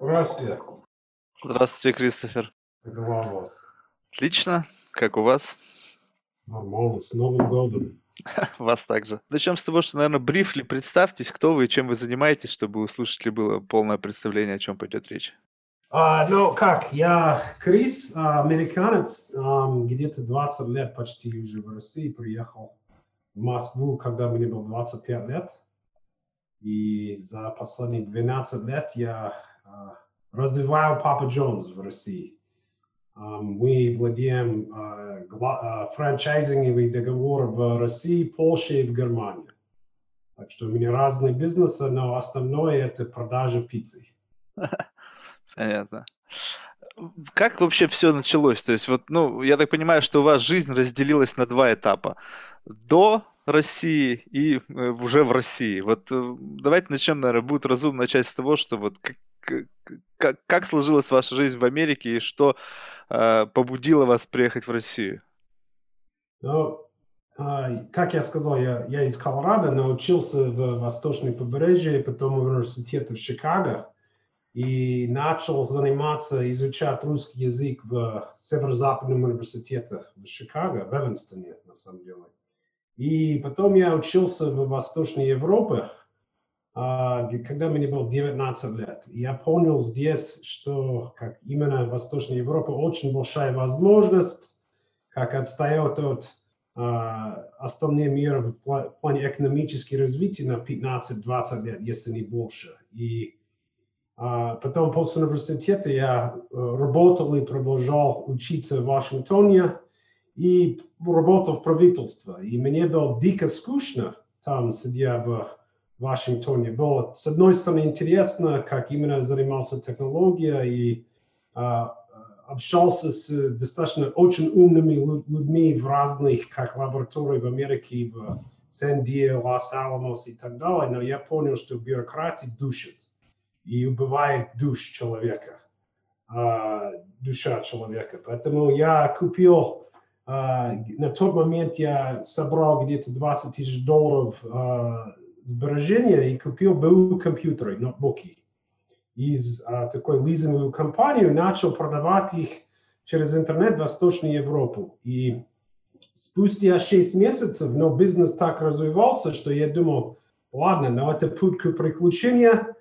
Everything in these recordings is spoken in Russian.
Здравствуйте. Здравствуйте, Кристофер. Как дела у вас? Отлично. Как у вас? Нормально. С Новым годом. Вас также. Начнем с того, что, наверное, брифли представьтесь, кто вы и чем вы занимаетесь, чтобы у слушателей было полное представление, о чем пойдет речь. А, ну, как, я Крис, а, американец, ам, где-то 20 лет почти уже в России, приехал в Москву, когда мне было 25 лет. И за последние 12 лет я развиваю Папа Джонс в России. Мы владеем а, а, франчайзинговый договор в России, Польше и в Германии. Так что у меня разные бизнесы, но основное это продажа пиццы. Понятно. Как вообще все началось? То есть, вот, ну, я так понимаю, что у вас жизнь разделилась на два этапа. До России и э, уже в России. Вот э, давайте начнем, наверное, будет разумно начать с того, что вот как, как, сложилась ваша жизнь в Америке и что э, побудило вас приехать в Россию? Ну, а, как я сказал, я, я из Колорадо, но учился в Восточной побережье, потом в университете в Чикаго и начал заниматься, изучать русский язык в Северо-Западном университете в Чикаго, в Эванстоне, на самом деле. И потом я учился в Восточной Европе, когда мне было 19 лет. Я понял здесь, что как именно Восточная Европа очень большая возможность, как отстает от а, остальные мира в плане экономического развития на 15-20 лет, если не больше. И а, потом после университета я э, работал и продолжал учиться в Вашингтоне и работал в правительстве. И мне было дико скучно там, сидя в Вашингтоне. Было, с одной стороны, интересно, как именно занимался технология и а, общался с достаточно очень умными лю- людьми в разных как лабораториях в Америке, в Сан-Диего, Лос-Аламос и так далее, но я понял, что бюрократия душит и убивает душ человека, а, душа человека. Поэтому я купил, а, на тот момент я собрал где-то 20 тысяч долларов а, сбережения и купил БУ компьютеры, ноутбуки из а, такой лизинговой компании, начал продавать их через интернет в Восточную Европу. И спустя 6 месяцев, но бизнес так развивался, что я думал, ладно, но это путь к приключению,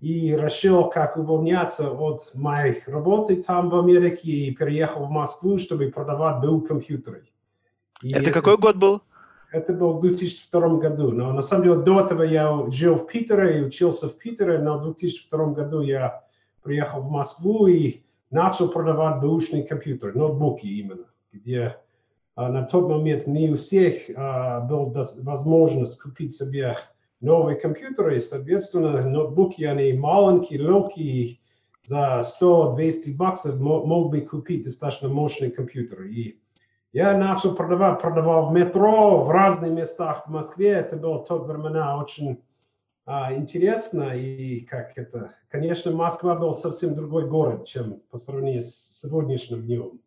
и решил, как увольняться от моей работы там в Америке и переехал в Москву, чтобы продавать БУ компьютеры. И Это какой год был? Это был в 2002 году. Но на самом деле до этого я жил в Питере и учился в Питере, но в 2002 году я приехал в Москву и начал продавать бэушные компьютеры, ноутбуки именно, где а, на тот момент не у всех а, была возможность купить себе новые компьютеры, и, соответственно, ноутбуки, они маленькие, легкие, за 100-200 баксов мо- мог бы купить достаточно мощный компьютер. И я начал продавать, продавал в метро, в разных местах в Москве. Это было в то времена очень а, интересно. И как это, конечно, Москва был совсем другой город, чем по сравнению с сегодняшним днем.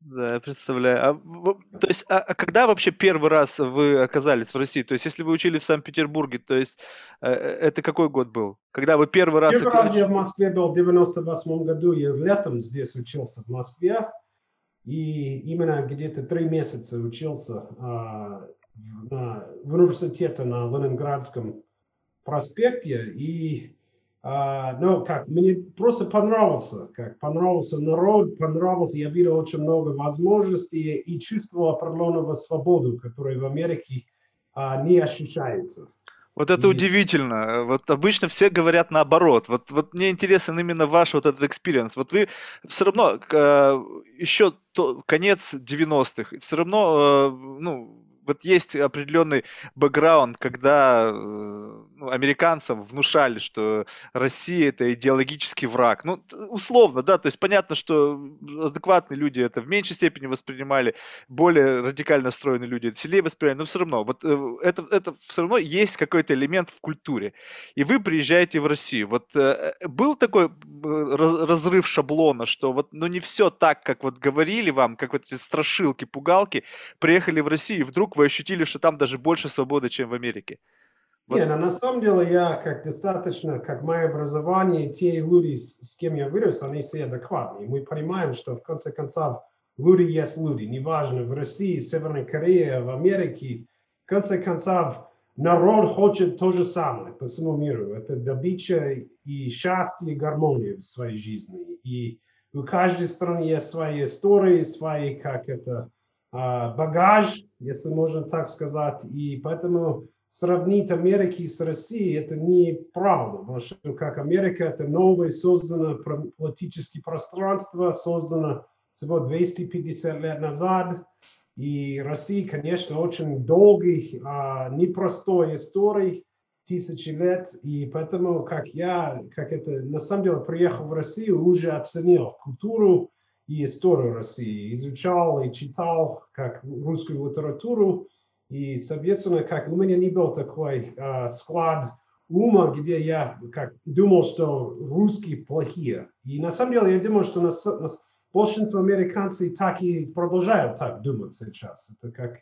Да, я представляю. А, то есть, а, а когда вообще первый раз вы оказались в России? То есть, если вы учили в Санкт-Петербурге, то есть, э, э, это какой год был? Когда вы первый раз... Первый раз я в Москве был в 98 году. Я летом здесь учился в Москве. И именно где-то три месяца учился а, на, в университете на Ленинградском проспекте. И а, ну, как, мне просто понравился, как понравился народ, понравился, я видел очень много возможностей и чувствовал определенного свободу, которая в Америке а, не ощущается. Вот это И- удивительно. Вот обычно все говорят наоборот. Вот, вот мне интересен именно ваш вот этот experience. Вот вы все равно э, еще то, конец 90-х, все равно, э, ну, вот есть определенный бэкграунд, когда э, ну, американцам внушали, что Россия это идеологический враг. Ну, условно, да, то есть понятно, что адекватные люди это в меньшей степени воспринимали, более радикально настроенные люди это сильнее воспринимали, но все равно, вот э, это, это все равно есть какой-то элемент в культуре. И вы приезжаете в Россию. Вот э, э, был такой раз- разрыв шаблона, что вот, ну, не все так, как вот говорили вам, как вот эти страшилки, пугалки, приехали в Россию, и вдруг вы ощутили, что там даже больше свободы, чем в Америке. Вот. Не, но на самом деле я как достаточно, как мое образование, те люди, с, кем я вырос, они все адекватные. Мы понимаем, что в конце концов люди есть люди. Неважно, в России, Северной Корее, в Америке. В конце концов, народ хочет то же самое по всему миру. Это добыча и счастье, и гармония в своей жизни. И у каждой страны есть свои истории, свои, как это, а, багаж, если можно так сказать. И поэтому сравнить Америки с Россией это неправда, потому что как Америка это новое создано политическое пространство, создано всего 250 лет назад, и Россия, конечно, очень долгий, а, непростой истории, тысячи лет, и поэтому, как я, как это, на самом деле, приехал в Россию, уже оценил культуру и историю России, изучал и читал как русскую литературу, и, соответственно, как у меня не был такой э, склад ума, где я как думал, что русские плохие. И на самом деле я думаю, что нас, нас, большинство американцев так и продолжают так думать сейчас. Это как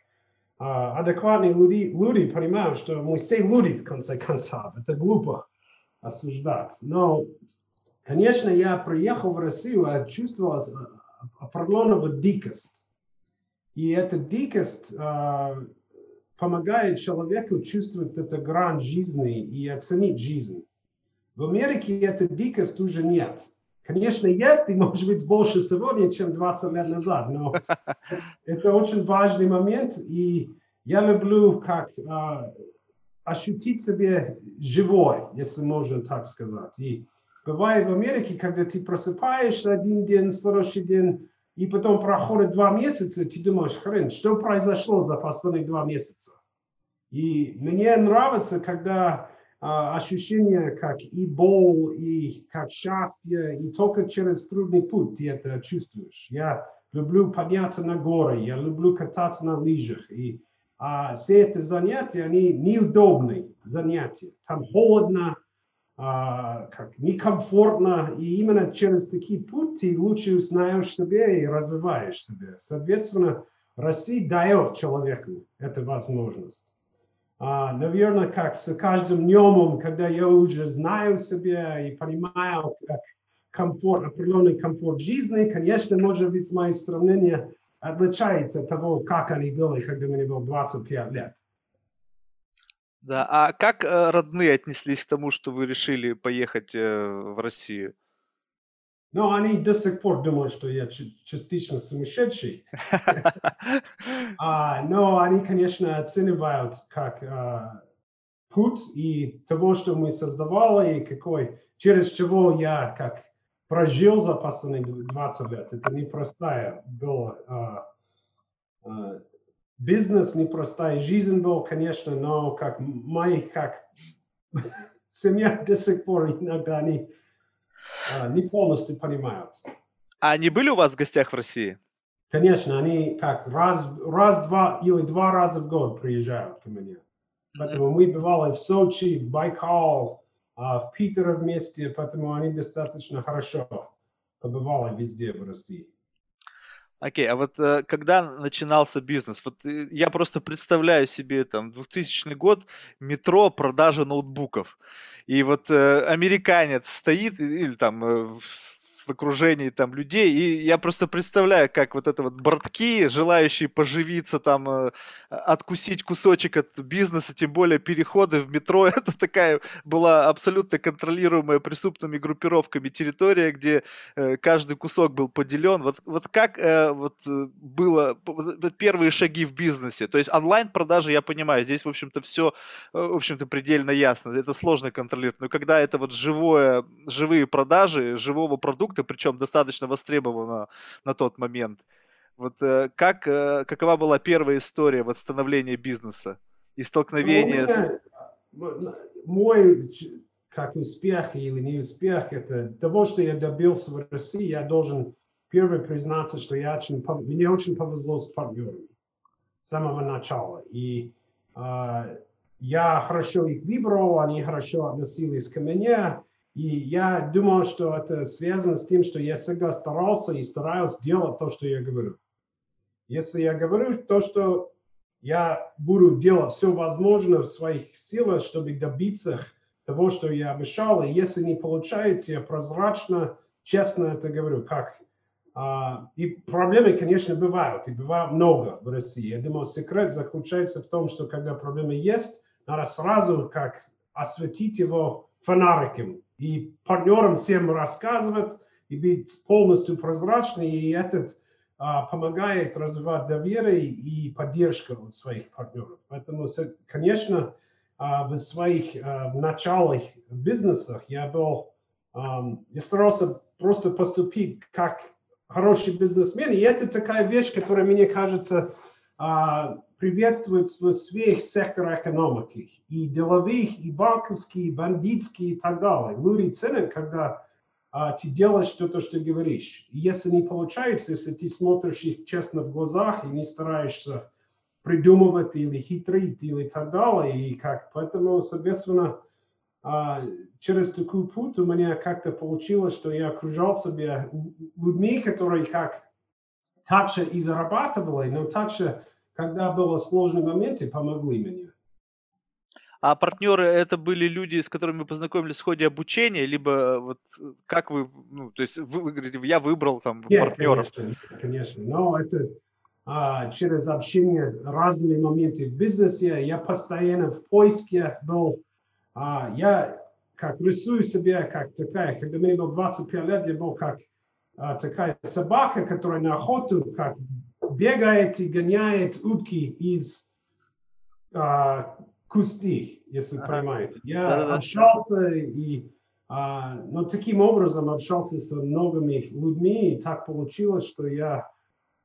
а, адекватные люди, люди понимают, что мы все люди в конце концов. Это глупо осуждать. Но, конечно, я приехал в Россию, я чувствовал определенную дикость. И эта дикость а, помогает человеку чувствовать эту грань жизни и оценить жизнь. В Америке этой дикости уже нет. Конечно, есть, и может быть больше сегодня, чем 20 лет назад, но это очень важный момент, и я люблю как э, ощутить себя живой, если можно так сказать. И бывает в Америке, когда ты просыпаешься один день, следующий день, и потом проходит два месяца, ты думаешь, хрен, что произошло за последние два месяца? И мне нравится, когда а, ощущение как и боль, и как счастье, и только через трудный путь ты это чувствуешь. Я люблю подняться на горы, я люблю кататься на лыжах. И а, все эти занятия, они неудобные занятия. Там холодно, как некомфортно, и именно через такие пути лучше узнаешь себя и развиваешь себя. Соответственно, Россия дает человеку эту возможность. Uh, наверное, как с каждым днем, когда я уже знаю себя и понимаю, как комфорт, определенный комфорт жизни, конечно, может быть, мои сравнения отличаются от того, как они были, когда мне было 25 лет. Да, а как э, родные отнеслись к тому, что вы решили поехать э, в Россию? Но они до сих пор думают, что я частично сумасшедший. а, но они, конечно, оценивают как а, путь и того, что мы создавали, и какой, через чего я как прожил за последние 20 лет. Это непростая была а, а, бизнес, непростая жизнь был, конечно, но как мои, как семья до сих пор иногда они а, не полностью понимают. А они были у вас в гостях в России? Конечно, они как раз, раз, два или два раза в год приезжают ко мне. Поэтому мы бывали в Сочи, в Байкал, а, в Питере вместе, поэтому они достаточно хорошо побывали везде в России. Окей, okay, а вот э, когда начинался бизнес, вот э, я просто представляю себе там 2000 год, метро, продажа ноутбуков, и вот э, американец стоит или там э, в окружении там людей, и я просто представляю, как вот это вот бортки, желающие поживиться там, э, откусить кусочек от бизнеса, тем более переходы в метро, это такая была абсолютно контролируемая преступными группировками территория, где э, каждый кусок был поделен. Вот, вот как э, вот было первые шаги в бизнесе? То есть онлайн-продажи, я понимаю, здесь, в общем-то, все, в общем-то, предельно ясно, это сложно контролировать, но когда это вот живое, живые продажи, живого продукта, продукта, причем достаточно востребовано на тот момент. Вот э, как, э, какова была первая история вот становления бизнеса и столкновения ну, с... Мой как успех или не успех, это того, что я добился в России, я должен первый признаться, что я очень, мне очень повезло с партнерами с самого начала. И э, я хорошо их выбрал, они хорошо относились ко мне, и я думал, что это связано с тем, что я всегда старался и стараюсь делать то, что я говорю. Если я говорю то, что я буду делать все возможное в своих силах, чтобы добиться того, что я обещал. И если не получается, я прозрачно, честно это говорю, как а, и проблемы, конечно, бывают, и бывает много в России. Я думаю, секрет заключается в том, что когда проблемы есть, надо сразу как осветить его фонариком и партнерам всем рассказывать, и быть полностью прозрачным, и этот а, помогает развивать доверие и поддержку от своих партнеров. Поэтому, конечно, а, в своих а, началах в бизнесах я был, а, я старался просто поступить как хороший бизнесмен, и это такая вещь, которая, мне кажется, приветствует в всех секторах экономики, и деловых, и банковских, и бандитских, и так далее. Люди ценят, когда а, ты делаешь что-то, что говоришь. И если не получается, если ты смотришь их честно в глазах и не стараешься придумывать или хитрить или так далее, и как, поэтому, соответственно, а, через такой путь у меня как-то получилось, что я окружал себя людьми, которые как также и зарабатывали, но также, когда было сложные моменты, помогли мне. А партнеры это были люди, с которыми вы познакомились в ходе обучения, либо э, вот э, как вы, ну, то есть вы, вы говорите, я выбрал там Нет, партнеров? Конечно, конечно, но это а, через общение разные моменты в бизнесе. Я постоянно в поиске был. А, я как рисую себя как такая, когда мне было 25 лет, я был как а, такая собака, которая на охоту как бегает и гоняет утки из а, кусты, если ага. понимаете. Я Да-да-да. общался и а, но таким образом общался с многими людьми, и так получилось, что я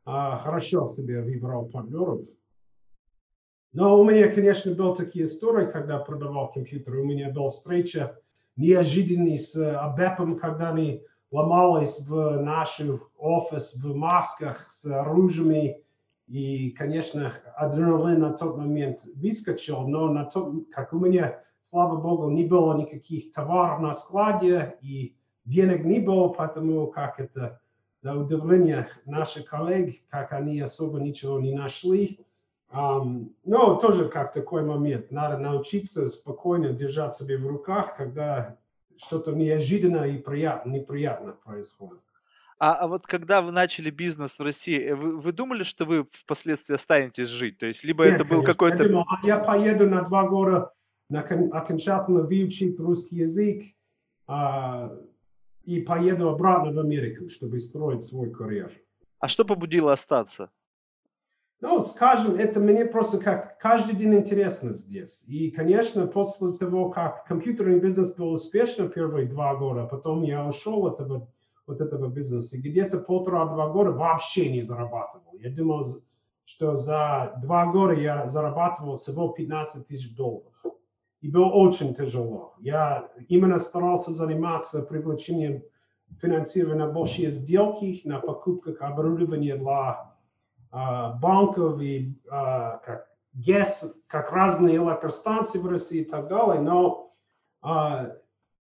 а, хорошо себе выбрал партнеров. Но у меня, конечно, были такие истории, когда продавал компьютер. У меня была встреча неожиданный с Абепом, когда они ломались в наш офис в масках с оружиями и, конечно, адреналин на тот момент выскочил, но на тот, как у меня, слава богу, не было никаких товаров на складе, и денег не было, потому как это, на удивление наших коллег, как они особо ничего не нашли. Um, но тоже как такой момент. Надо научиться спокойно держать себя в руках, когда что-то неожиданно и приятно, неприятно происходит. А, а вот когда вы начали бизнес в России, э, вы, вы думали, что вы впоследствии останетесь жить? То есть, либо Нет, это был какой-то... Я, думал, я поеду на два года на окончательно выучить русский язык а, и поеду обратно в Америку, чтобы строить свой карьер. А что побудило остаться? Ну, скажем, это мне просто как каждый день интересно здесь. И, конечно, после того, как компьютерный бизнес был успешен первые два года, потом я ушел от этого вот этого бизнеса. Где-то полтора-два года вообще не зарабатывал. Я думал, что за два года я зарабатывал всего 15 тысяч долларов. И было очень тяжело. Я именно старался заниматься привлечением финансирования на большие сделки, на покупках оборудования для банков и uh, как ГЭС, как разные электростанции в России и так далее. Но uh,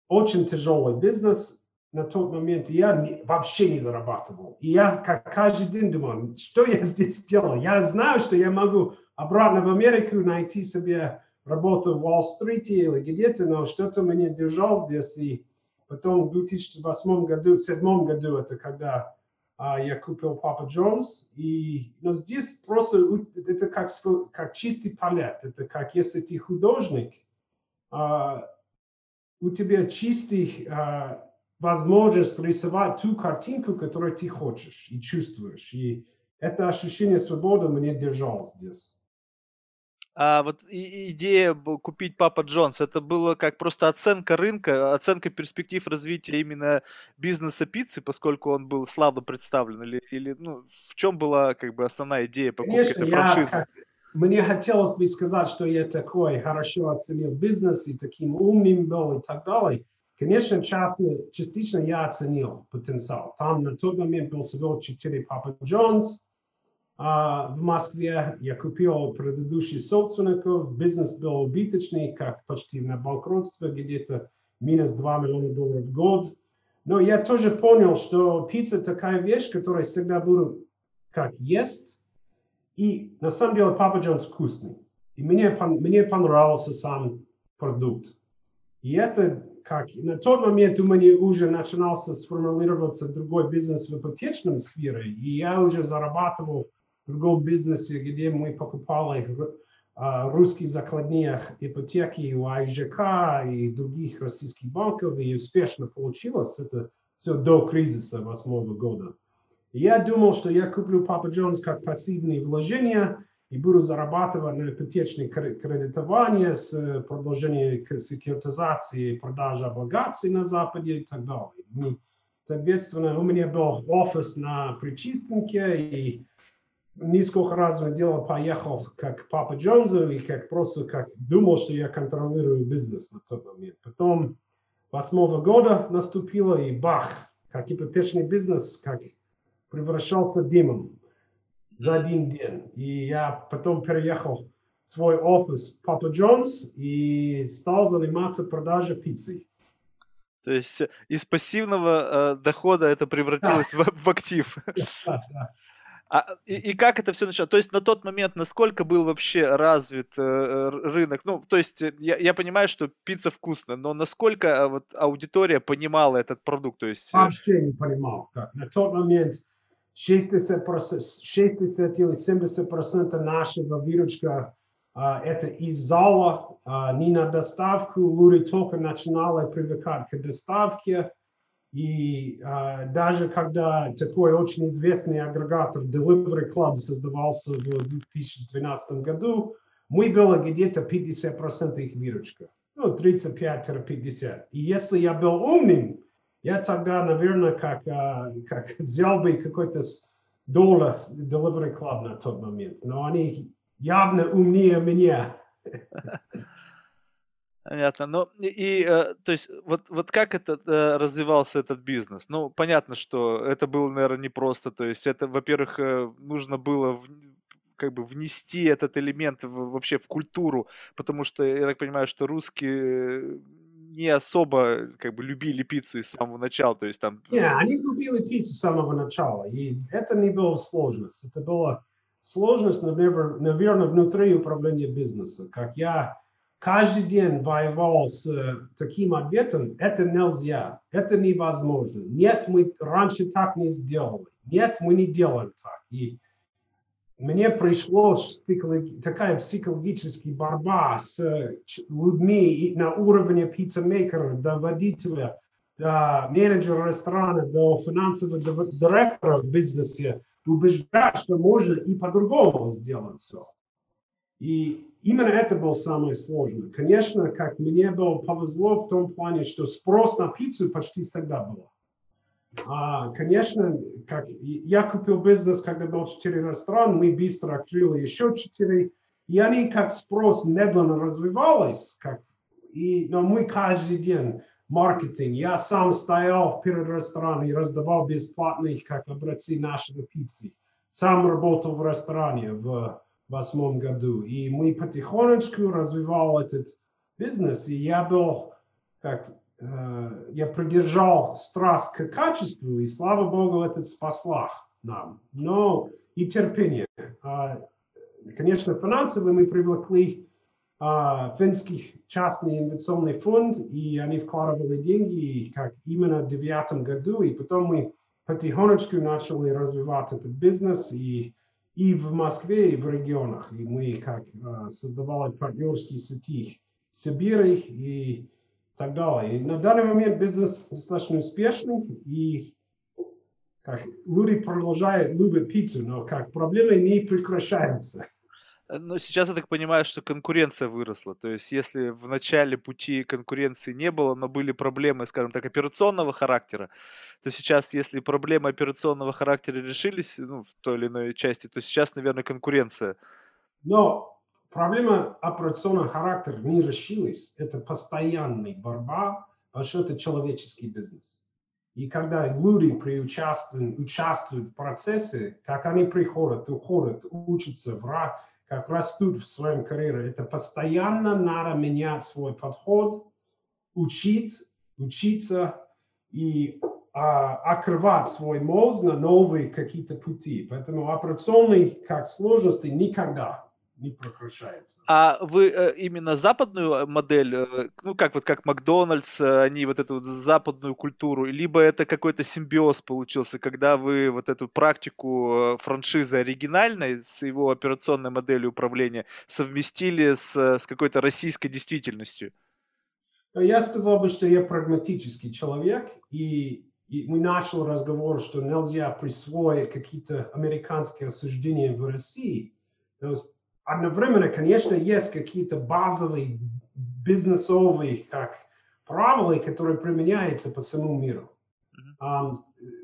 очень тяжелый бизнес на тот момент я вообще не зарабатывал. И я как каждый день думал, что я здесь делал. Я знаю, что я могу обратно в Америку найти себе работу в Уолл-стрите или где-то, но что-то меня держал здесь. И потом в 2008 году, 2007 году, это когда а, я купил Папа Джонс. И, но здесь просто это как, как чистый палет. Это как если ты художник, а, у тебя чистый а, возможность рисовать ту картинку, которую ты хочешь и чувствуешь. И это ощущение свободы мне держало здесь. А вот идея купить Папа Джонс, это было как просто оценка рынка, оценка перспектив развития именно бизнеса пиццы, поскольку он был слабо представлен, или, или ну, в чем была как бы основная идея покупки Конечно, этой франшизы? Как, мне хотелось бы сказать, что я такой хорошо оценил бизнес и таким умным был и так далее. Конечно, частно, частично я оценил потенциал. Там на тот момент был всего 4 Папа Джонс а, в Москве. Я купил предыдущий собственников. Бизнес был убыточный, как почти на банкротство, где-то минус 2 миллиона долларов в год. Но я тоже понял, что пицца такая вещь, которая всегда буду как есть, И на самом деле Папа Джонс вкусный. И мне, мне понравился сам продукт. И это как на тот момент у меня уже начинался сформулироваться другой бизнес в ипотечном сфере, и я уже зарабатывал другом бизнесе, где мы покупали а, русские закладные ипотеки у АИЖК и других российских банков, и успешно получилось это все до кризиса восьмого года. И я думал, что я куплю Папа Джонс как пассивные вложения и буду зарабатывать на ипотечное кредитование с продолжением секьюритизации, продажи облигаций на Западе и так далее. И, соответственно, у меня был офис на Причистенке, и несколько раз в дело поехал как Папа Джонсу и как просто как думал, что я контролирую бизнес на тот момент. Потом восьмого года наступило и бах, как ипотечный бизнес, как превращался дымом за один день. И я потом переехал в свой офис Папа Джонс и стал заниматься продажей пиццы. То есть из пассивного э, дохода это превратилось да. в, в актив. Да, да. А, и, и как это все началось? То есть на тот момент насколько был вообще развит э, рынок? Ну, то есть э, я, я понимаю, что пицца вкусная, но насколько э, вот аудитория понимала этот продукт? То есть... Э, вообще не понимал. Как. На тот момент 60, 60 или 70 процентов нашего выручка а, это из зала, а, не на доставку. Люди только начинали привыкать к доставке. И а, даже когда такой очень известный агрегатор Delivery Club создавался в 2012 году, мы были где-то 50% их выручка. Ну, 35-50. И если я был умным, я тогда, наверное, как, как взял бы какой-то доллар Delivery Club на тот момент. Но они явно умнее меня. Понятно. Ну и, э, то есть, вот, вот как это э, развивался этот бизнес? Ну, понятно, что это было, наверное, непросто. То есть, это, во-первых, э, нужно было в, как бы внести этот элемент в, вообще в культуру, потому что я так понимаю, что русские не особо как бы любили пиццу с самого начала, то есть там... Не, они любили пиццу с самого начала, и это не было сложность, это была сложность, наверное внутри управления бизнеса, как я каждый день воевал с таким ответом, это нельзя, это невозможно, нет, мы раньше так не сделали, нет, мы не делаем так, и мне пришлось такая психологическая борьба с людьми на уровне пиццемейкера, до водителя, до менеджера ресторана, до финансового директора в бизнесе, убеждать, что можно и по-другому сделать все. И именно это было самое сложное. Конечно, как мне было повезло в том плане, что спрос на пиццу почти всегда был. А, конечно, как я купил бизнес, когда был 4 ресторана, мы быстро открыли еще 4, и они как спрос медленно развивались, как, и, но мы каждый день маркетинг, я сам стоял перед рестораном и раздавал бесплатных как образцы нашего пиццы. Сам работал в ресторане в восьмом году, и мы потихонечку развивал этот бизнес, и я был как Э, я продержал страсть к качеству, и слава Богу, это спасло нам. Но и терпение. А, конечно, финансово мы привлекли а, финский частный инвестиционный фонд, и они вкладывали деньги как именно в девятом году, и потом мы потихонечку начали развивать этот бизнес и, и в Москве, и в регионах. И мы как а, создавали партнерские сети в Сибири, и так далее. И на данный момент бизнес достаточно успешный, и как люди продолжают любить пиццу, но как проблемы не прекращаются. Э, но сейчас я так понимаю, что конкуренция выросла. То есть, если в начале пути конкуренции не было, но были проблемы, скажем так, операционного характера, то сейчас, если проблемы операционного характера решились ну, в той или иной части, то сейчас, наверное, конкуренция. Но проблема операционного характера не решилась. Это постоянная борьба, потому что это человеческий бизнес. И когда люди приучаствуют, участвуют в процессе, как они приходят, уходят, учатся, в, как растут в своем карьере, это постоянно надо менять свой подход, учить, учиться. И а, открывать свой мозг на новые какие-то пути. Поэтому операционные как сложности никогда не прекращаются. А вы э, именно западную модель, э, ну как вот как Макдональдс, э, они вот эту вот западную культуру, либо это какой-то симбиоз получился, когда вы вот эту практику франшизы оригинальной с его операционной моделью управления совместили с, с какой-то российской действительностью? Я сказал бы, что я прагматический человек, и, и мы начали разговор, что нельзя присвоить какие-то американские осуждения в России. То есть одновременно, конечно, есть какие-то базовые бизнесовые как правила, которые применяются по всему миру. Um,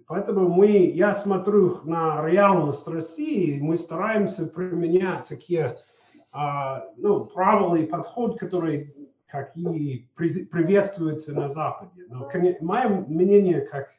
поэтому мы, я смотрю на реальность России, мы стараемся применять такие uh, ну, правила и подход, которые какие приветствуются на Западе. Но мое мнение, как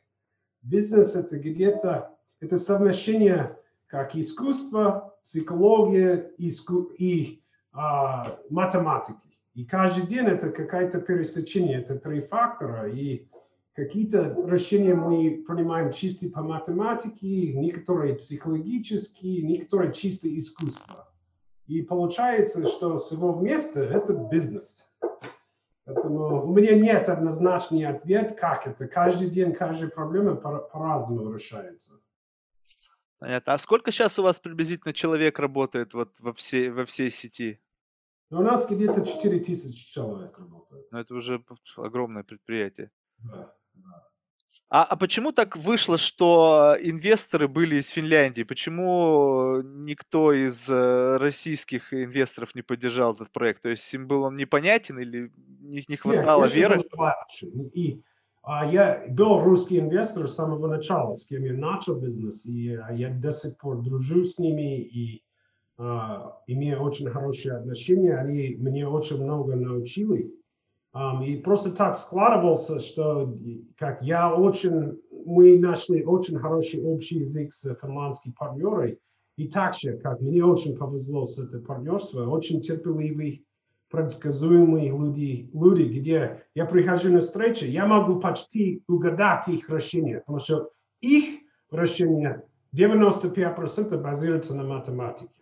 бизнес, это где-то это совмещение как искусства, психология иску, и а, математики. И каждый день это какое-то пересечение, это три фактора. И какие-то решения мы принимаем чисто по математике, некоторые психологические, некоторые чисто искусство. И получается, что всего вместе это бизнес. Поэтому у меня нет однозначный ответ, как это. Каждый день, каждая проблема по-разному решается. Понятно. А сколько сейчас у вас приблизительно человек работает вот во всей, во всей сети? Ну, у нас где-то 4 тысячи человек работает. Ну, это уже огромное предприятие. Да. А, а почему так вышло, что инвесторы были из Финляндии? Почему никто из э, российских инвесторов не поддержал этот проект? То есть им был он непонятен или не, не хватало Нет, веры? И а я был русский инвестор с самого начала, с кем я начал бизнес, и а, я до сих пор дружу с ними и а, имею очень хорошие отношения. Они мне очень много научили. Um, и просто так складывался, что как я очень, мы нашли очень хороший общий язык с финландскими партнерами. И также, как мне очень повезло с это партнерство, очень терпеливый, предсказуемые люди, люди, где я прихожу на встречу, я могу почти угадать их решение, потому что их решение 95% базируется на математике.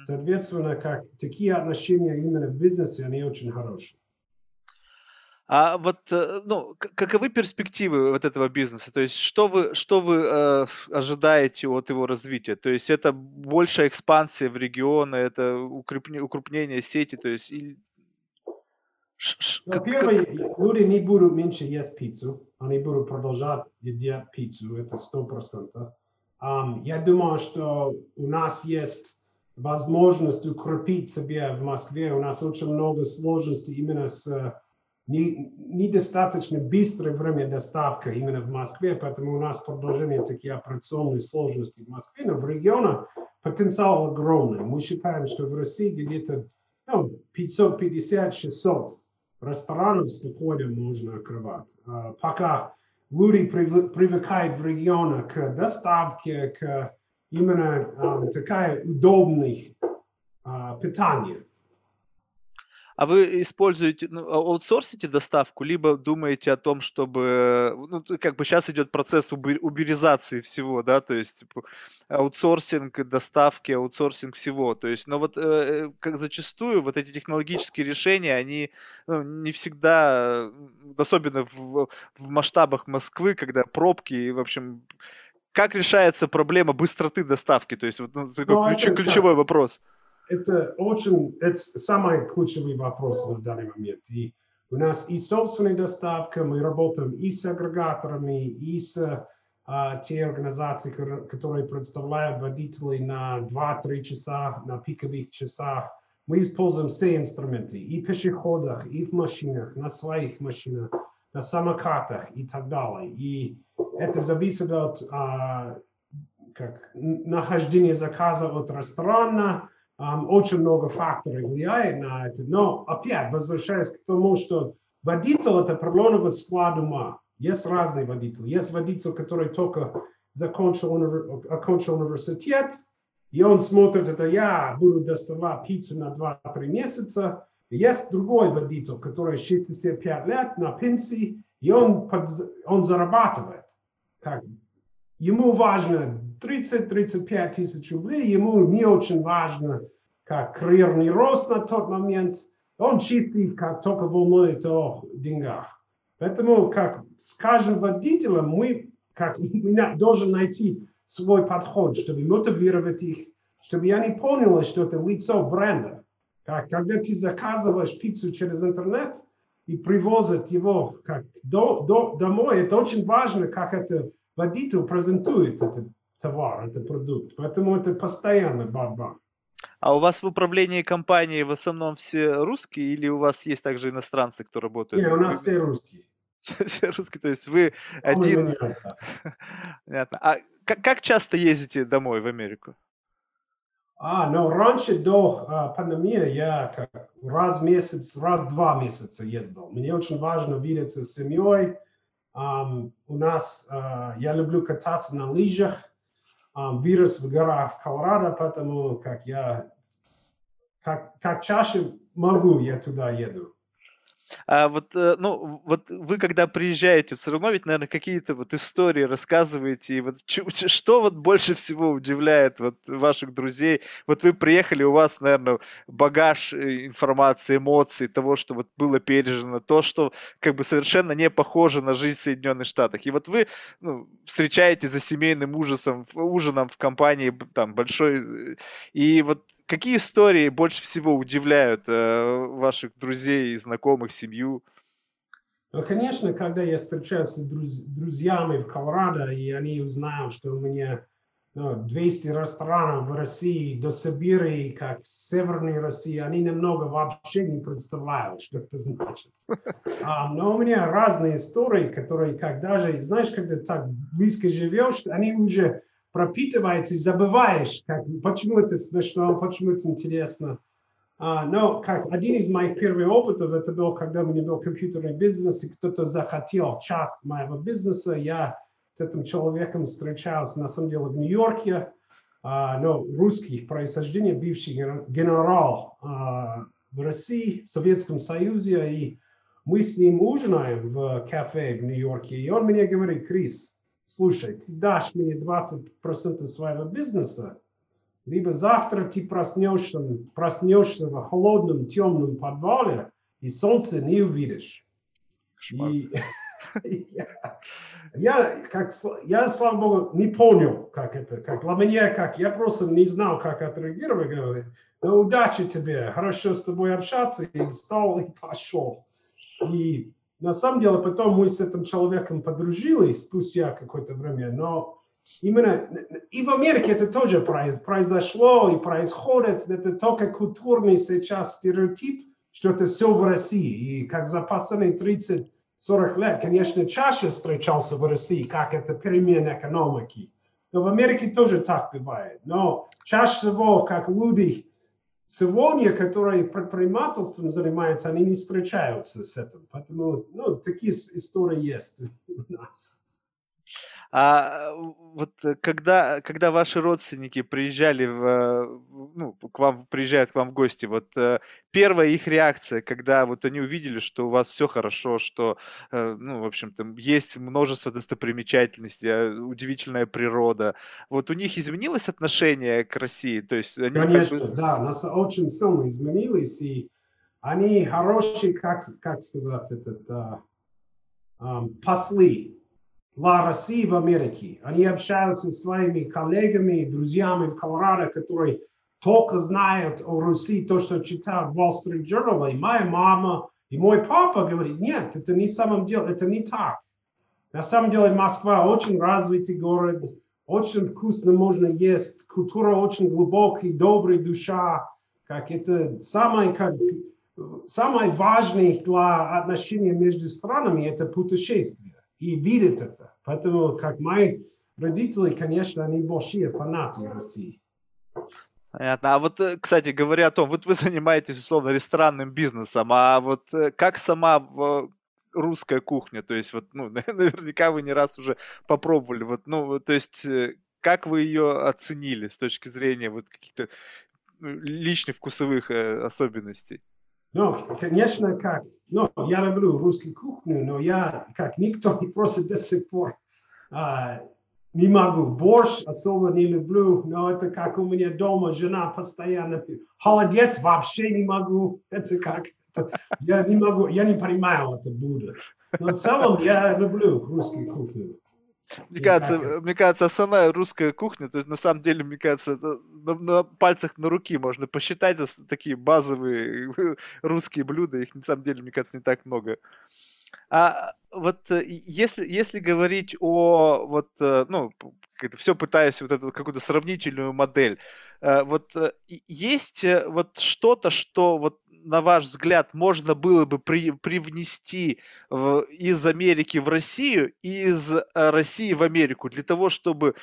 Соответственно, как такие отношения именно в бизнесе, они очень хорошие. А вот, э, ну, каковы перспективы вот этого бизнеса? То есть, что вы, что вы э, ожидаете от его развития? То есть, это большая экспансия в регионы, это укрепление, укрупнение сети, то есть, или... Ну, первое, люди не будут меньше есть пиццу, они будут продолжать есть пиццу, это сто процентов. Um, я думаю, что у нас есть возможность укрепить себя в Москве, у нас очень много сложностей именно с не, недостаточно быстрое время доставки именно в Москве, поэтому у нас продолжение такие операционные сложности в Москве, но в регионах потенциал огромный. Мы считаем, что в России где-то ну, 550-600 ресторанов спокойно можно открывать. А, пока люди привыкают в регионах к доставке, к именно um, такая удобной uh, питание. А вы используете, ну, а, аутсорсите доставку, либо думаете о том, чтобы, ну, как бы сейчас идет процесс уберизации всего, да, то есть типа, аутсорсинг доставки, аутсорсинг всего, то есть, но вот э, э, как зачастую вот эти технологические решения, они ну, не всегда, особенно в, в масштабах Москвы, когда пробки, и, в общем, как решается проблема быстроты доставки, то есть вот ну, такой ну, ключ, ключевой вопрос это очень, это самый ключевой вопрос на данный момент. И у нас и собственная доставка, мы работаем и с агрегаторами, и с а, те организации, которые представляют водителей на 2-3 часа, на пиковых часах. Мы используем все инструменты, и в пешеходах, и в машинах, на своих машинах, на самокатах и так далее. И это зависит от а, как, нахождения заказа от ресторана, очень много факторов влияет на это. Но опять, возвращаясь к тому, что водитель – это определенного склада ума. Есть разные водители. Есть водитель, который только закончил, окончил университет, и он смотрит, это я буду доставать пиццу на 2-3 месяца. Есть другой водитель, который 65 лет на пенсии, и он, под, он зарабатывает. как ему важно 30-35 тысяч рублей, ему не очень важно, как карьерный рост на тот момент. Он чистый, как только волнует о деньгах. Поэтому, как с каждым водителем, мы, как, мы должны найти свой подход, чтобы мотивировать их, чтобы они поняли, что это лицо бренда. Как, когда ты заказываешь пиццу через интернет и привозят его как до, до, домой, это очень важно, как это водитель презентует этот товар, этот продукт. Поэтому это постоянно борьба. А у вас в управлении компанией в основном все русские или у вас есть также иностранцы, кто работает? Нет, у нас все русские. Все русские, то есть вы один... Понятно. А как, как часто ездите домой в Америку? А, ну раньше до а, пандемии я как раз в месяц, раз в два месяца ездил. Мне очень важно видеться с семьей. Um, у нас, uh, я люблю кататься на лыжах. Um, вирус в горах в Колорадо, поэтому как я, как, как чаще могу, я туда еду. А вот, э, ну, вот вы когда приезжаете, все равно ведь, наверное, какие-то вот истории рассказываете, и вот что вот больше всего удивляет вот ваших друзей? Вот вы приехали, у вас, наверное, багаж э, информации, эмоций, того, что вот было пережено, то, что как бы совершенно не похоже на жизнь в Соединенных Штатах. И вот вы ну, встречаете за семейным ужасом, ужином в компании там большой, э, и вот Какие истории больше всего удивляют э, ваших друзей, знакомых, семью? Ну, конечно, когда я встречаюсь с друз- друзьями в Колорадо, и они узнают, что у меня ну, 200 ресторанов в России, до Сибири, как Северной России, они немного вообще не представляют, что это значит. А, но у меня разные истории, которые, как даже, знаешь, когда так близко живешь, они уже пропитывается и забываешь, как, почему это смешно, почему это интересно. А, но как один из моих первых опытов, это был, когда у меня был компьютерный бизнес, и кто-то захотел часть моего бизнеса, я с этим человеком встречался, на самом деле, в Нью-Йорке, а, но русский происхождения, бывший генерал а, в России, в Советском Союзе, и мы с ним ужинаем в кафе в Нью-Йорке, и он мне говорит, Крис, слушай, ты дашь мне 20% своего бизнеса, либо завтра ты проснешься, проснешься в холодном, темном подвале, и солнце не увидишь. И я, я, как, я, слава богу, не понял, как это, как для меня, как я просто не знал, как отреагировать. Говорю, ну, удачи тебе, хорошо с тобой общаться, и встал и пошел. И на самом деле, потом мы с этим человеком подружились спустя какое-то время, но именно и в Америке это тоже произошло и происходит, это только культурный сейчас стереотип, что это все в России. И как за последние 30-40 лет, конечно, чаще встречался в России, как это перемена экономики. Но в Америке тоже так бывает. Но чаще всего, как люди сегодня, которые предпринимательством занимаются, они не встречаются с этим. Поэтому ну, такие истории есть у нас. А вот э, когда, когда ваши родственники приезжали в, ну, к вам, приезжают к вам в гости, вот э, первая их реакция, когда вот они увидели, что у вас все хорошо, что, э, ну, в общем-то, есть множество достопримечательностей, удивительная природа, вот у них изменилось отношение к России? То есть они Конечно, как бы... да, нас очень сильно изменилось, и они хорошие, как, как сказать, этот, uh, um, послы для России в Америке. Они общаются с своими коллегами, друзьями в Колорадо, которые только знают о Руси то, что читают Wall Street Journal. И моя мама и мой папа говорят, нет, это не самом деле, это не так. На самом деле Москва очень развитый город, очень вкусно можно есть, культура очень глубокая, добрая душа, как это самое, как, самое важное для отношений между странами, это путешествие и видит это. Поэтому, как мои родители, конечно, они большие фанаты России. Понятно. А вот, э, кстати, говоря о том, вот вы занимаетесь, условно, ресторанным бизнесом, а вот э, как сама русская кухня, то есть вот, ну, наверняка вы не раз уже попробовали, вот, ну, то есть э, как вы ее оценили с точки зрения вот каких-то ну, личных вкусовых особенностей? Ну, конечно, как, ну, я люблю русскую кухню, но я, как никто, просто до сих пор а, не могу. Борщ особо не люблю, но это как у меня дома жена постоянно. Холодец вообще не могу. Это как... Я не могу, я не понимаю это блюдо. Но в целом я люблю русскую кухню. Мне кажется, мне кажется, основная русская кухня, то есть на самом деле, мне кажется, на, на пальцах на руки можно посчитать такие базовые русские блюда, их на самом деле, мне кажется, не так много. А вот э, если, если говорить о вот, э, ну, все пытаясь вот эту какую-то сравнительную модель, э, вот есть вот что-то, что вот на ваш взгляд, можно было бы при, привнести в, из Америки в Россию и из э, России в Америку для того, чтобы,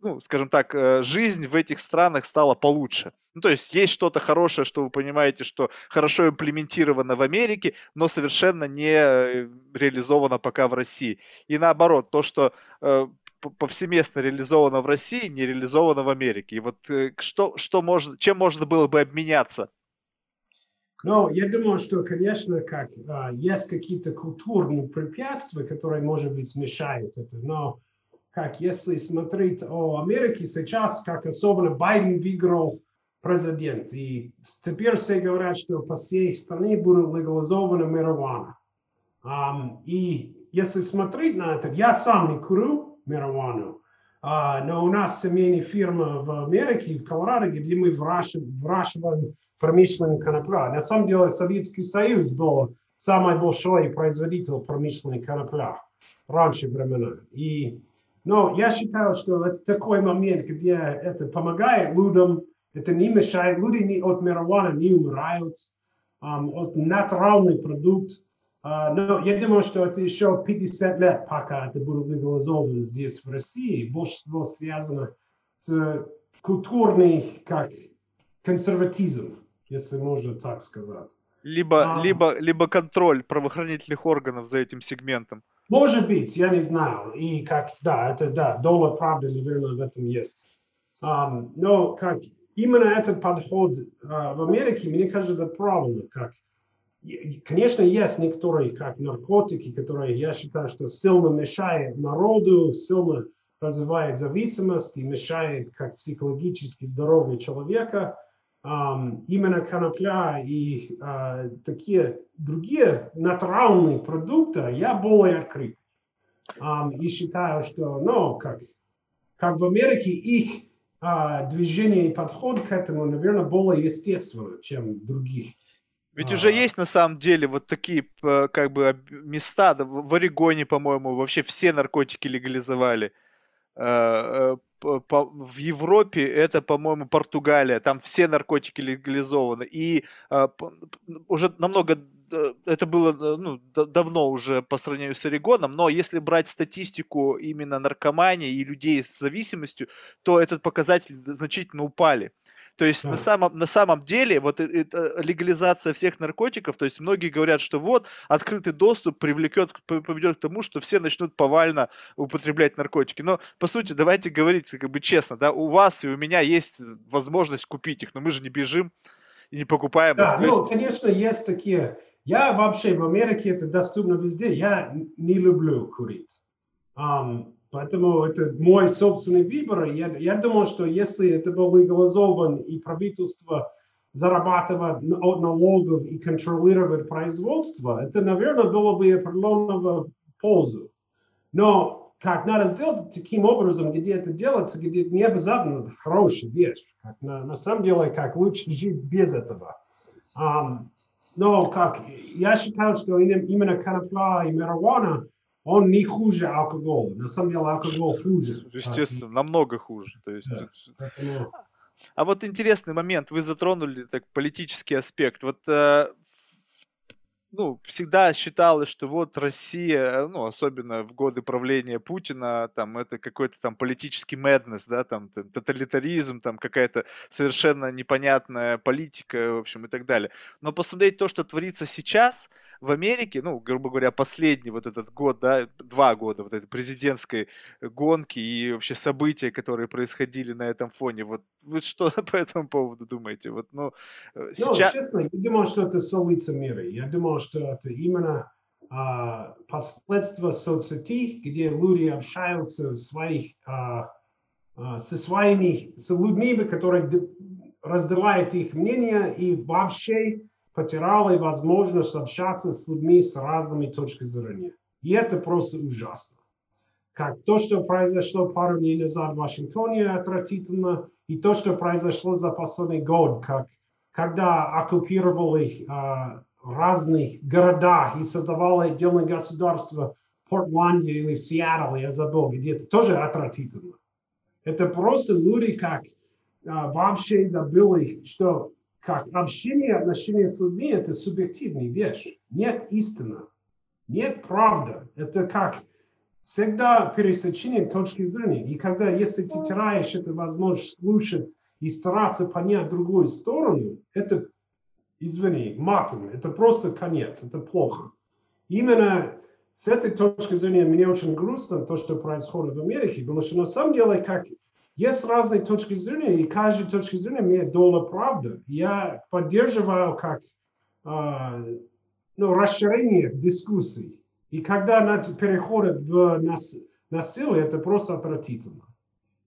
ну, скажем так, э, жизнь в этих странах стала получше? Ну, то есть есть что-то хорошее, что вы понимаете, что хорошо имплементировано в Америке, но совершенно не э, реализовано пока в России. И наоборот, то, что повсеместно реализовано в России, не реализовано в Америке. И вот что, что можно, чем можно было бы обменяться но я думаю, что, конечно, как а, есть какие-то культурные препятствия, которые, может быть, смешают это. Но как если смотреть о Америке сейчас, как особенно Байден выиграл президент, и теперь все говорят, что по всей стране будет легализована марихуана. Um, и если смотреть на это, я сам не курю марихуану, uh, но у нас семейная фирма в Америке, в Колорадо, где мы выращиваем промышленной конопля. На самом деле Советский Союз был самый большой производитель промышленной конопля раньше времена. И, но я считаю, что это такой момент, где это помогает людям, это не мешает, люди не, от марихуаны не умирают, um, от натуральный продукт. Uh, но я думаю, что это еще 50 лет, пока это будет легализовано здесь, в России. Больше всего связано с культурной как консерватизм если можно так сказать. Либо, а, либо, либо контроль правоохранительных органов за этим сегментом. Может быть, я не знаю. И как, да, это, да, доля правды, наверное, в этом есть. Um, но как именно этот подход uh, в Америке, мне кажется, это правильно. Как, конечно, есть некоторые как наркотики, которые я считаю, что сильно мешают народу, сильно развивает зависимость и мешает как психологически здоровье человека именно конопля и uh, такие другие натуральные продукты, я более открыт. Um, и считаю, что, ну, как, как в Америке, их uh, движение и подход к этому, наверное, более естественно, чем других. Ведь а... уже есть на самом деле вот такие как бы места, в Орегоне, по-моему, вообще все наркотики легализовали. Э, в Европе это, по-моему, Португалия, там все наркотики легализованы. И э, уже намного это было ну, давно уже по сравнению с Орегоном, но если брать статистику именно наркомании и людей с зависимостью, то этот показатель значительно упали. То есть на самом, на самом деле вот это легализация всех наркотиков, то есть многие говорят, что вот открытый доступ привлекет, поведет к тому, что все начнут повально употреблять наркотики. Но по сути давайте говорить как бы честно, да, у вас и у меня есть возможность купить их, но мы же не бежим и не покупаем. Да, их, ну, есть... конечно, есть такие. Я вообще в Америке это доступно везде. Я не люблю курить. Um, Поэтому это мой собственный выбор. Я, я думаю, что если это был легализован и правительство зарабатывает от налогов и контролировать производство, это, наверное, было бы определенного пользу. Но как надо сделать таким образом, где это делается, где не обязательно хорошая вещь. Как на, на самом деле, как лучше жить без этого. Um, но как я считаю, что именно конопля и марихуана он не хуже алкоголя. На самом деле алкоголь хуже. Естественно, а, намного хуже. То есть, да, поэтому... А вот интересный момент, вы затронули так политический аспект. Вот э, ну, всегда считалось, что вот Россия, ну, особенно в годы правления Путина, там, это какой-то там политический madness, да, там, там тоталитаризм, там, какая-то совершенно непонятная политика, в общем, и так далее. Но посмотреть то, что творится сейчас, в Америке, ну, грубо говоря, последний вот этот год, да, два года вот этой президентской гонки и вообще события, которые происходили на этом фоне, вот вы что по этому поводу думаете? Вот, ну, э, ну сейчас... честно, я думал, что это события мира. Я думал, что это именно а, последствия соцсетей, где люди общаются своих, а, а, со своими, с людьми, которые разделяют их мнение и вообще потеряли возможность общаться с людьми с разными точками зрения. И это просто ужасно. Как то, что произошло пару дней назад в Вашингтоне, отвратительно, и то, что произошло за последний год, как, когда оккупировали а, разных городах и создавали отдельное государство в Портланде или в Сиэтле, я забыл где-то, тоже отвратительно. Это просто люди как а, вообще забыли, что как общение, отношения с людьми – это субъективная вещь. Нет истины, нет правды. Это как всегда пересечение точки зрения. И когда, если ты теряешь эту возможность слушать и стараться понять другую сторону, это извини, матом. Это просто конец, это плохо. Именно с этой точки зрения мне очень грустно то, что происходит в Америке, потому что на самом деле как есть разные точки зрения, и каждая точка зрения имеет долю правды. Я поддерживаю как э, ну, расширение дискуссий. И когда она переходит в нас, насилие, это просто отвратительно.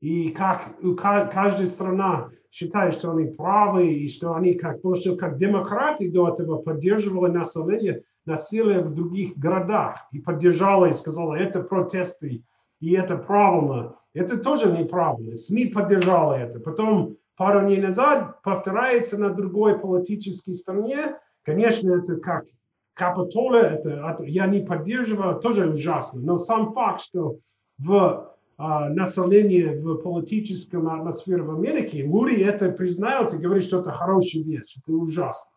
И как каждая страна считает, что они правы, и что они как, потому как демократы до этого поддерживали население, насилие в других городах и поддержала и сказала, это протесты, и это правильно. Это тоже неправильно. СМИ поддержала это. Потом пару дней назад повторяется на другой политической стране. Конечно, это как Капитолия, это, я не поддерживаю, тоже ужасно. Но сам факт, что в население в политическом атмосфере в Америке, люди это признают и говорят, что это хорошая вещь, это ужасно.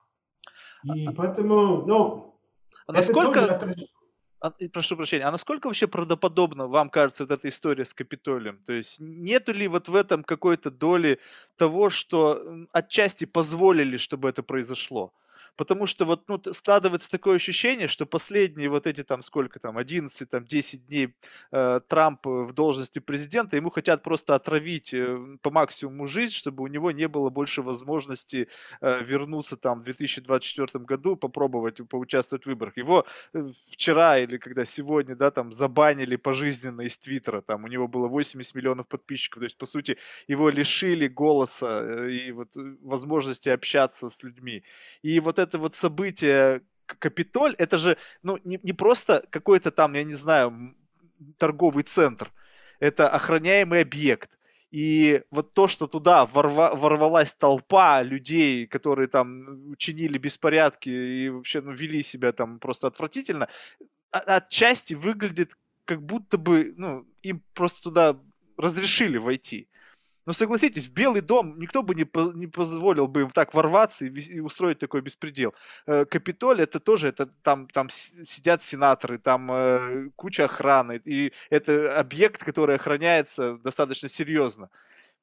И а, а поэтому, ну, а насколько, а, прошу прощения, а насколько вообще правдоподобно вам кажется вот эта история с Капитолием? То есть нету ли вот в этом какой-то доли того, что отчасти позволили, чтобы это произошло? Потому что вот ну, складывается такое ощущение, что последние вот эти там сколько там, 11, там 10 дней э, Трамп в должности президента, ему хотят просто отравить э, по максимуму жизнь, чтобы у него не было больше возможности э, вернуться там в 2024 году, попробовать поучаствовать в выборах. Его э, вчера или когда сегодня, да, там забанили пожизненно из Твиттера, там у него было 80 миллионов подписчиков, то есть по сути его лишили голоса э, и вот э, возможности общаться с людьми. И вот это это вот событие Капитоль, это же, ну, не, не просто какой-то там, я не знаю, торговый центр, это охраняемый объект. И вот то, что туда ворва, ворвалась толпа людей, которые там учинили беспорядки и вообще ну, вели себя там просто отвратительно, отчасти выглядит как будто бы ну, им просто туда разрешили войти. Но согласитесь, в Белый дом никто бы не, по, не позволил бы им так ворваться и, и устроить такой беспредел. Э, Капитоль это тоже, это там, там сидят сенаторы, там э, куча охраны, и это объект, который охраняется достаточно серьезно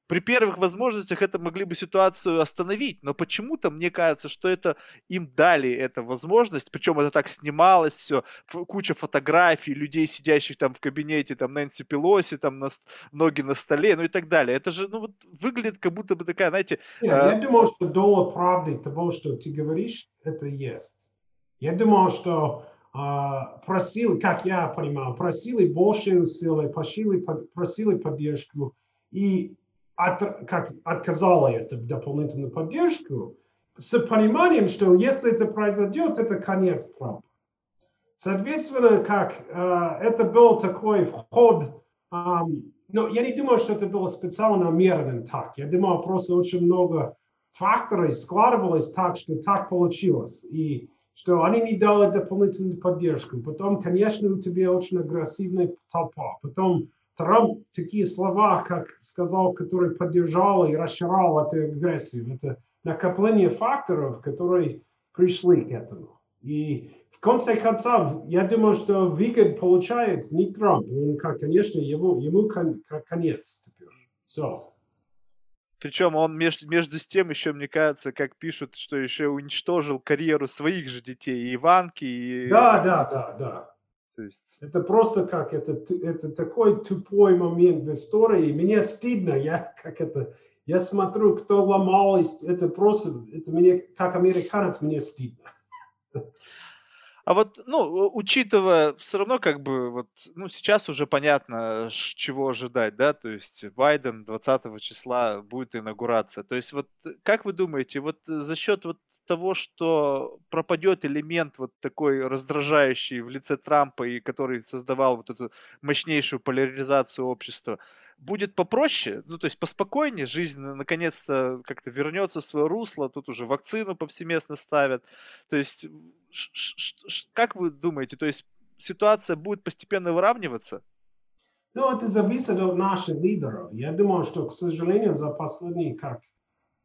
при первых возможностях это могли бы ситуацию остановить, но почему-то мне кажется, что это им дали эту возможность, причем это так снималось все, куча фотографий людей, сидящих там в кабинете, там Нэнси Пелоси, там на, ноги на столе, ну и так далее. Это же, ну вот выглядит как будто бы такая, знаете... Нет, э... Я думал, что доля правды того, что ты говоришь, это есть. Я думал, что э, просили, как я понимаю, просили больше усилий, просили, просили поддержку, и от, как отказала это дополнительную поддержку, с пониманием, что если это произойдет, это конец Трампа. Соответственно, как э, это был такой вход, э, но я не думаю, что это было специально намеренно так. Я думаю, просто очень много факторов складывалось так, что так получилось. И что они не дали дополнительную поддержку. Потом, конечно, у тебя очень агрессивная толпа. Потом Трамп такие слова, как сказал, который поддержал и расширял эту агрессию. Это накопление факторов, которые пришли к этому. И в конце концов, я думаю, что выгод получает не Трамп. Он, конечно, его, ему кон, конец теперь. Все. Причем он между, между тем еще, мне кажется, как пишут, что еще уничтожил карьеру своих же детей, и Иванки, и... Да, да, да, да. То есть... Это просто как, это, это такой тупой момент в истории. Мне стыдно, я как это, я смотрю, кто ломал, это просто, это мне, как американец, мне стыдно. А вот, ну, учитывая, все равно как бы вот, ну, сейчас уже понятно, чего ожидать, да, то есть Байден 20 числа будет инаугурация. То есть вот как вы думаете, вот за счет вот того, что пропадет элемент вот такой раздражающий в лице Трампа и который создавал вот эту мощнейшую поляризацию общества, будет попроще, ну, то есть поспокойнее, жизнь наконец-то как-то вернется в свое русло, тут уже вакцину повсеместно ставят. То есть как вы думаете, то есть ситуация будет постепенно выравниваться? Ну, это зависит от наших лидеров. Я думаю, что, к сожалению, за последние, как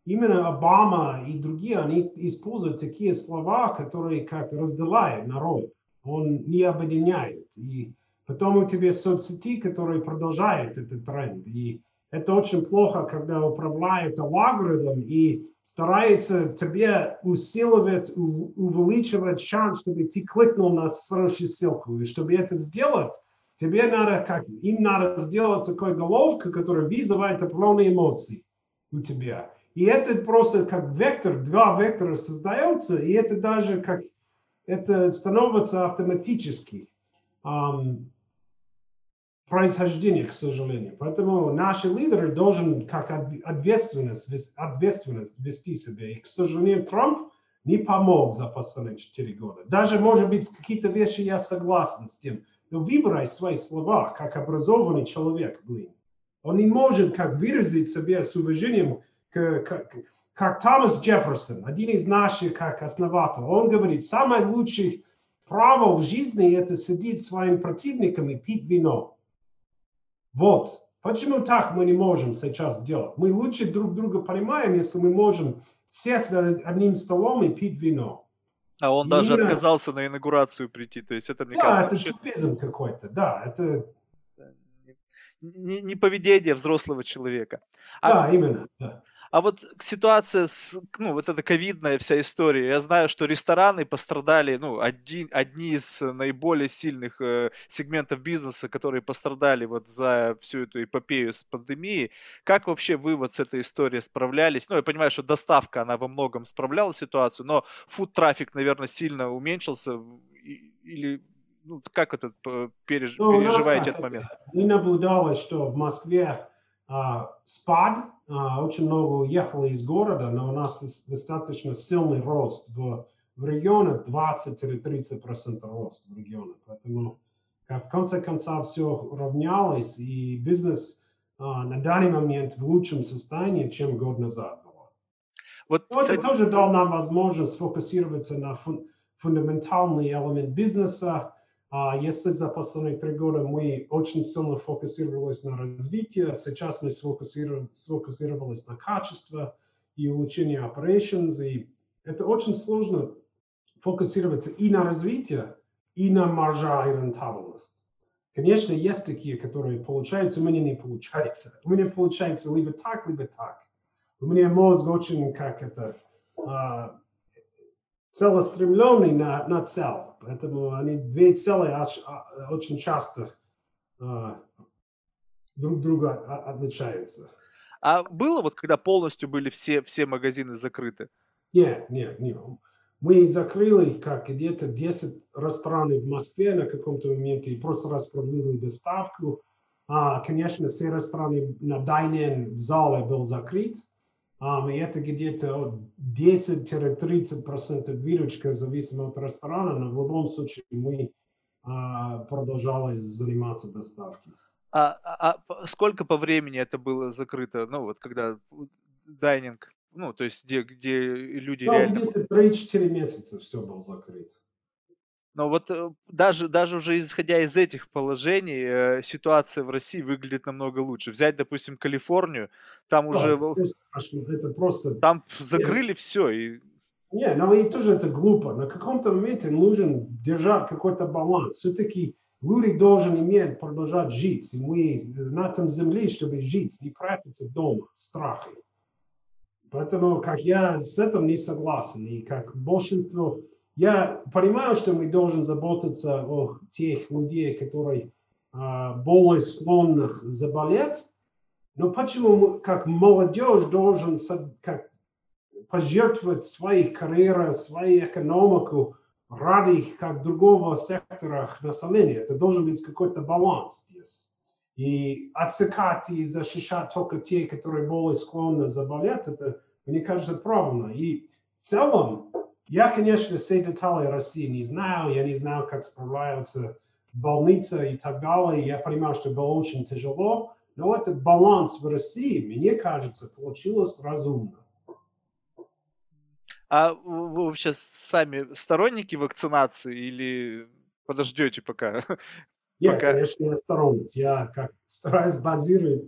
именно Обама и другие, они используют такие слова, которые как разделяют народ. Он не объединяет. И потом у тебя соцсети, которые продолжают этот тренд. И это очень плохо, когда управляет алгоритм и старается тебе усиливать, увеличивать шанс, чтобы ты кликнул на следующую ссылку. И чтобы это сделать, тебе надо, как им надо сделать такую головку, которая вызывает определенные эмоции у тебя. И это просто как вектор, два вектора создаются, и это даже как это становится автоматически. Um, происхождения, к сожалению. Поэтому наши лидеры должен как ответственность, ответственность вести себя. И, к сожалению, Трамп не помог за последние четыре года. Даже, может быть, какие-то вещи я согласен с тем. Но выбирай свои слова, как образованный человек, блин. Он не может как выразить себя с уважением, к, к, как Томас Джефферсон, один из наших как основателей. Он говорит, самое лучшее право в жизни это сидеть своим противником и пить вино. Вот. Почему так мы не можем сейчас делать? Мы лучше друг друга понимаем, если мы можем сесть за одним столом и пить вино. А он и даже именно... отказался на инаугурацию прийти, то есть это мне да, кажется... это вообще... тупизм какой-то, да, это... Не, не поведение взрослого человека. А... Да, именно, да. А вот ситуация с, ну, вот эта ковидная вся история, я знаю, что рестораны пострадали, ну, один, одни из наиболее сильных э, сегментов бизнеса, которые пострадали вот за всю эту эпопею с пандемией. Как вообще вы вот с этой историей справлялись? Ну, я понимаю, что доставка, она во многом справляла ситуацию, но фуд-трафик, наверное, сильно уменьшился или ну, как это переж... ну, переживаете этот момент? Не наблюдалось, что в Москве спад, а, очень много уехало из города, но у нас достаточно сильный рост в, в регионе, 20-30% рост в регионе. Поэтому в конце концов все равнялось, и бизнес а, на данный момент в лучшем состоянии, чем год назад было. Вот, Но кстати... это тоже дал нам возможность сфокусироваться на фун фундаментальный элемент бизнеса, а если за последние три года мы очень сильно фокусировались на развитии, сейчас мы сфокусировались на качестве и улучшении operations, и это очень сложно фокусироваться и на развитие, и на маржа и рентабельность. Конечно, есть такие, которые получаются, у меня не получается. У меня получается либо так, либо так. У меня мозг очень, как это, целеустремленный на, на цель. Поэтому они две цели а, очень часто а, друг друга отличаются. А было вот, когда полностью были все, все магазины закрыты? Нет, нет, нет. Мы закрыли как где-то 10 ресторанов в Москве на каком-то моменте и просто распродали доставку. А, конечно, все рестораны на дайнинг зале был закрыт. Um, и это где-то 10-30% выручка, зависимо от ресторана, но в любом случае мы uh, продолжали заниматься доставкой. А, а, а сколько по времени это было закрыто? Ну, вот когда дайнинг, ну, то есть где, где люди ну, реально... где-то 3-4 месяца все было закрыто. Но вот э, даже, даже уже исходя из этих положений, э, ситуация в России выглядит намного лучше. Взять, допустим, Калифорнию, там да, уже... Это просто... Там закрыли все. И... Не, но и тоже это глупо. На каком-то моменте нужен держать какой-то баланс. Все-таки люди должен иметь, продолжать жить. И мы на этом земле, чтобы жить, не прятаться дома, страхи. Поэтому, как я с этим не согласен. И как большинство я понимаю, что мы должны заботиться о тех людей, которые а, более склонных заболеть, но почему как молодежь должен как пожертвовать своей карьерой, свою экономику ради как другого сектора населения. Это должен быть какой-то баланс здесь. И отсекать и защищать только те, которые более склонны заболеть, это, мне кажется, правильно. И в целом, я, конечно, все детали России не знаю, я не знаю, как справляются больницы и так далее. Я понимаю, что было очень тяжело, но этот баланс в России, мне кажется, получилось разумно. А вы вообще сами сторонники вакцинации или подождете пока? Нет, пока... конечно, я сторонник. Я как стараюсь базировать,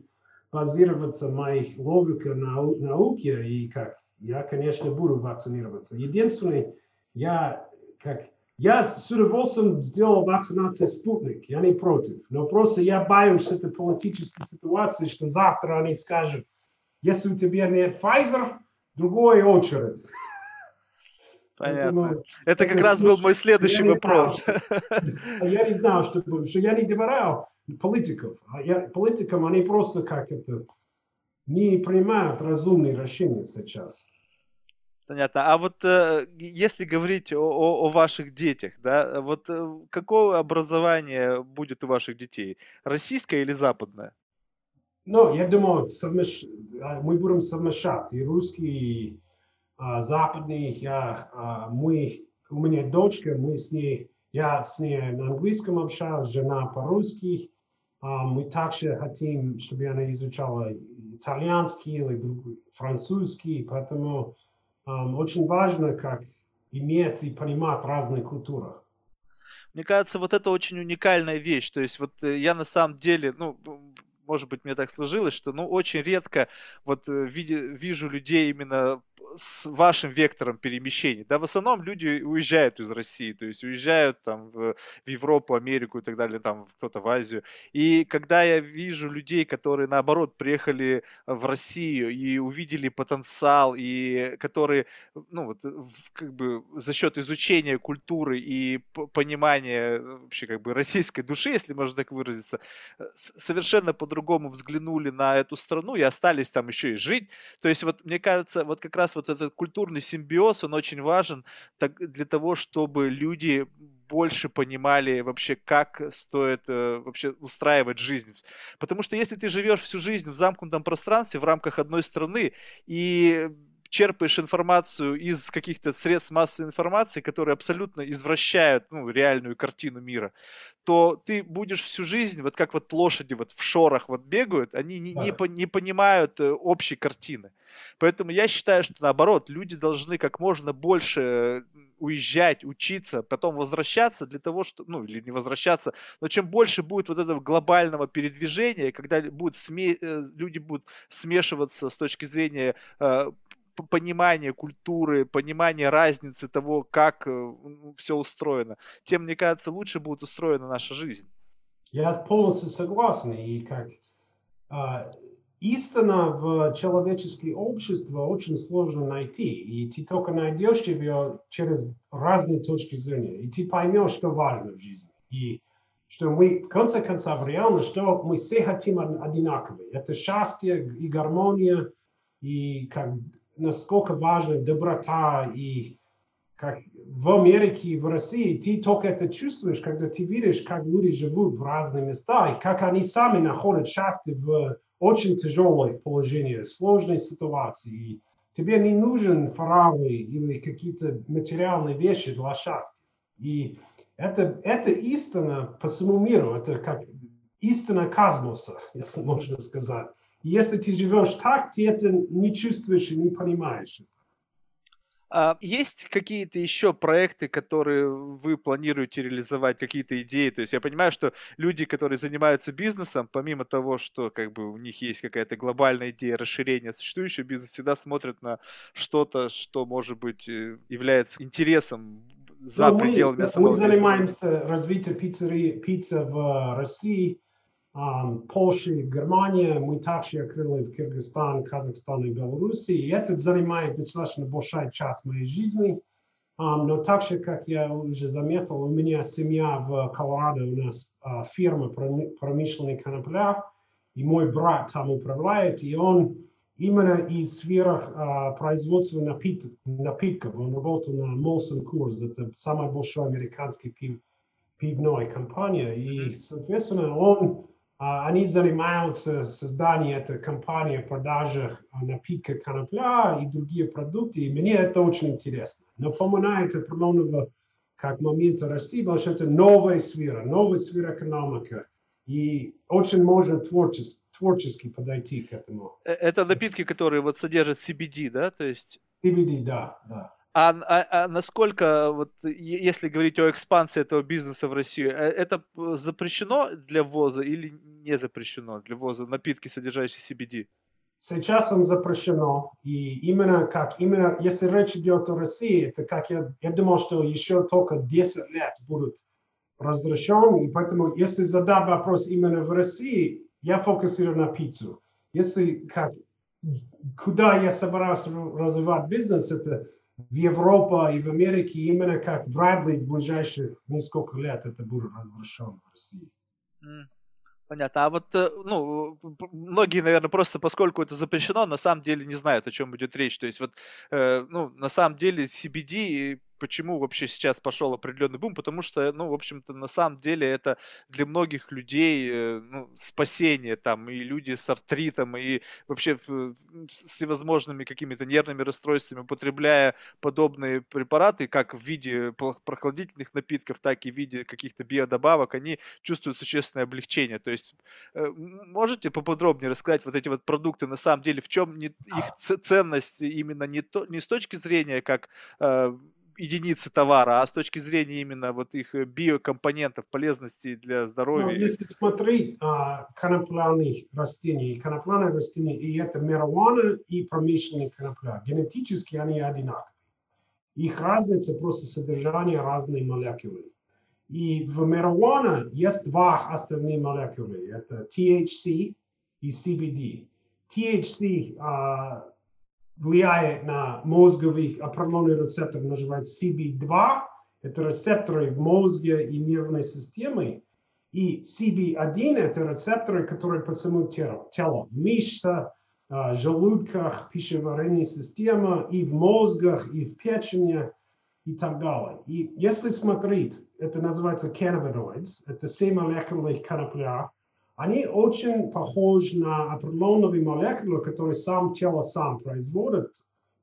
базироваться моей логикой на науке и как я, конечно, буду вакцинироваться. Единственное, я как я с удовольствием сделал вакцинацию «Спутник», я не против. Но просто я боюсь этой политической ситуации, что завтра они скажут, если у тебя нет Pfizer, другой очередь. Понятно. Поэтому, это как раз был мой следующий я вопрос. Знал, я не знал, что, что я не доверял политиков. А я, политикам они просто как это не принимают разумные решения сейчас. Понятно. А вот э, если говорить о, о, о ваших детях, да, вот э, какое образование будет у ваших детей? Российское или западное? Ну, я думаю, совмещ... А, мы будем совмещать и русский, и а, западный. Я, а, мы, у меня дочка, мы с ней, я с ней на английском общаюсь, жена по-русски. А, мы также хотим, чтобы она изучала итальянский или другой, французский, поэтому очень важно, как иметь и понимать разные культуры. Мне кажется, вот это очень уникальная вещь. То есть вот э, я на самом деле, ну, может быть, мне так сложилось, что, ну, очень редко вот э, види, вижу людей именно с вашим вектором перемещений. Да, в основном люди уезжают из России, то есть уезжают там в, в Европу, Америку и так далее, там кто-то в Азию. И когда я вижу людей, которые наоборот приехали в Россию и увидели потенциал, и которые, ну вот, как бы за счет изучения культуры и понимания вообще как бы российской души, если можно так выразиться, э, совершенно по-другому взглянули на эту страну и остались там еще и жить. То есть вот мне кажется, вот как раз вот этот культурный симбиоз, он очень важен для того, чтобы люди больше понимали вообще, как стоит э, вообще устраивать жизнь. Потому что если ты живешь всю жизнь в замкнутом пространстве в рамках одной страны и черпаешь информацию из каких-то средств массовой информации, которые абсолютно извращают ну, реальную картину мира, то ты будешь всю жизнь, вот как вот лошади вот в шорах вот бегают, они не, не, не понимают э, общей картины. Поэтому я считаю, что наоборот, люди должны как можно больше уезжать, учиться, потом возвращаться для того, что, ну, или не возвращаться, но чем больше будет вот этого глобального передвижения, когда будут сме, э, люди будут смешиваться с точки зрения э, понимание культуры, понимание разницы того, как э, все устроено, тем, мне кажется, лучше будет устроена наша жизнь. Я полностью согласен. И как э, истина в человеческое общество очень сложно найти. И ты только найдешь ее через разные точки зрения. И ты поймешь, что важно в жизни. И что мы, в конце концов, реально, что мы все хотим одинаковые. Это счастье и гармония, и как насколько важна доброта и как в Америке, в России, ты только это чувствуешь, когда ты видишь, как люди живут в разных местах, и как они сами находят счастье в очень тяжелой положении, сложной ситуации. И тебе не нужен Феррари или какие-то материальные вещи для счастья. И это, это истина по всему миру, это как истина космоса, если можно сказать. Если ты живешь так, ты это не чувствуешь и не понимаешь. А есть какие-то еще проекты, которые вы планируете реализовать, какие-то идеи? То есть я понимаю, что люди, которые занимаются бизнесом, помимо того, что как бы у них есть какая-то глобальная идея расширения существующего бизнеса, всегда смотрят на что-то, что может быть э, является интересом за ну, пределами мы, самого Мы занимаемся бизнеса. развитием пиццерии, пиццы в России, Польша, Германия, мы также открыли в Кыргызстан, Казахстан и Беларуси. И это занимает достаточно большая часть моей жизни. Но также, как я уже заметил, у меня семья в Колорадо, у нас фирма промышленной конопля, и мой брат там управляет, и он именно из сферах а, производства напит, напитков. Он работал на Molson Coors, это самая большая американская пив, пивная компания. И, соответственно, он, а, они занимаются созданием этой компании, продажи напитка конопля и другие продукты. И мне это очень интересно. Но поминает определенного как момента расти, потому что это новая сфера, новая сфера экономики. И очень можно творчески творчески подойти к этому. Э, это напитки, которые вот содержат CBD, да, то есть? CBD, да, да. А, а, а насколько, вот, если говорить о экспансии этого бизнеса в Россию, э, это запрещено для ввоза или не запрещено для ввоза напитки, содержащие CBD? Сейчас он запрещено, и именно как, именно если речь идет о России, это как я, я думал, что еще только 10 лет будут разрешен, и поэтому если задать вопрос именно в России, я фокусирую на пиццу. Если как, куда я собираюсь развивать бизнес, это в Европе и в Америке, именно как вряд ли в ближайшие несколько лет это будет разрешено в России. Понятно. А вот, э, ну, многие, наверное, просто поскольку это запрещено, на самом деле не знают, о чем идет речь. То есть вот, э, ну, на самом деле CBD почему вообще сейчас пошел определенный бум, потому что, ну, в общем-то, на самом деле это для многих людей э, ну, спасение, там, и люди с артритом, и вообще с всевозможными какими-то нервными расстройствами, употребляя подобные препараты, как в виде прохладительных напитков, так и в виде каких-то биодобавок, они чувствуют существенное облегчение. То есть э, можете поподробнее рассказать вот эти вот продукты, на самом деле, в чем их ценность именно не, то, не с точки зрения как э, единицы товара, а с точки зрения именно вот их э, биокомпонентов, полезности для здоровья? Ну, если смотреть а, конопляных растений, конопляные растения, и это марихуана и промышленные конопля, генетически они одинаковые. Их разница просто содержание разной молекулы. И в марихуана есть два основные молекулы. Это THC и CBD. THC а, влияет на мозговый определенный рецептор, называется CB2. Это рецепторы в мозге и нервной системе. И CB1 – это рецепторы, которые по всему телу. телу в мышцах, а, желудках, пищеварительной системе, и в мозгах, и в печени, и так далее. И если смотреть, это называется cannabinoids, это все молекулы конопля, они очень похожи на определенные молекулы, которые сам тело сам производит,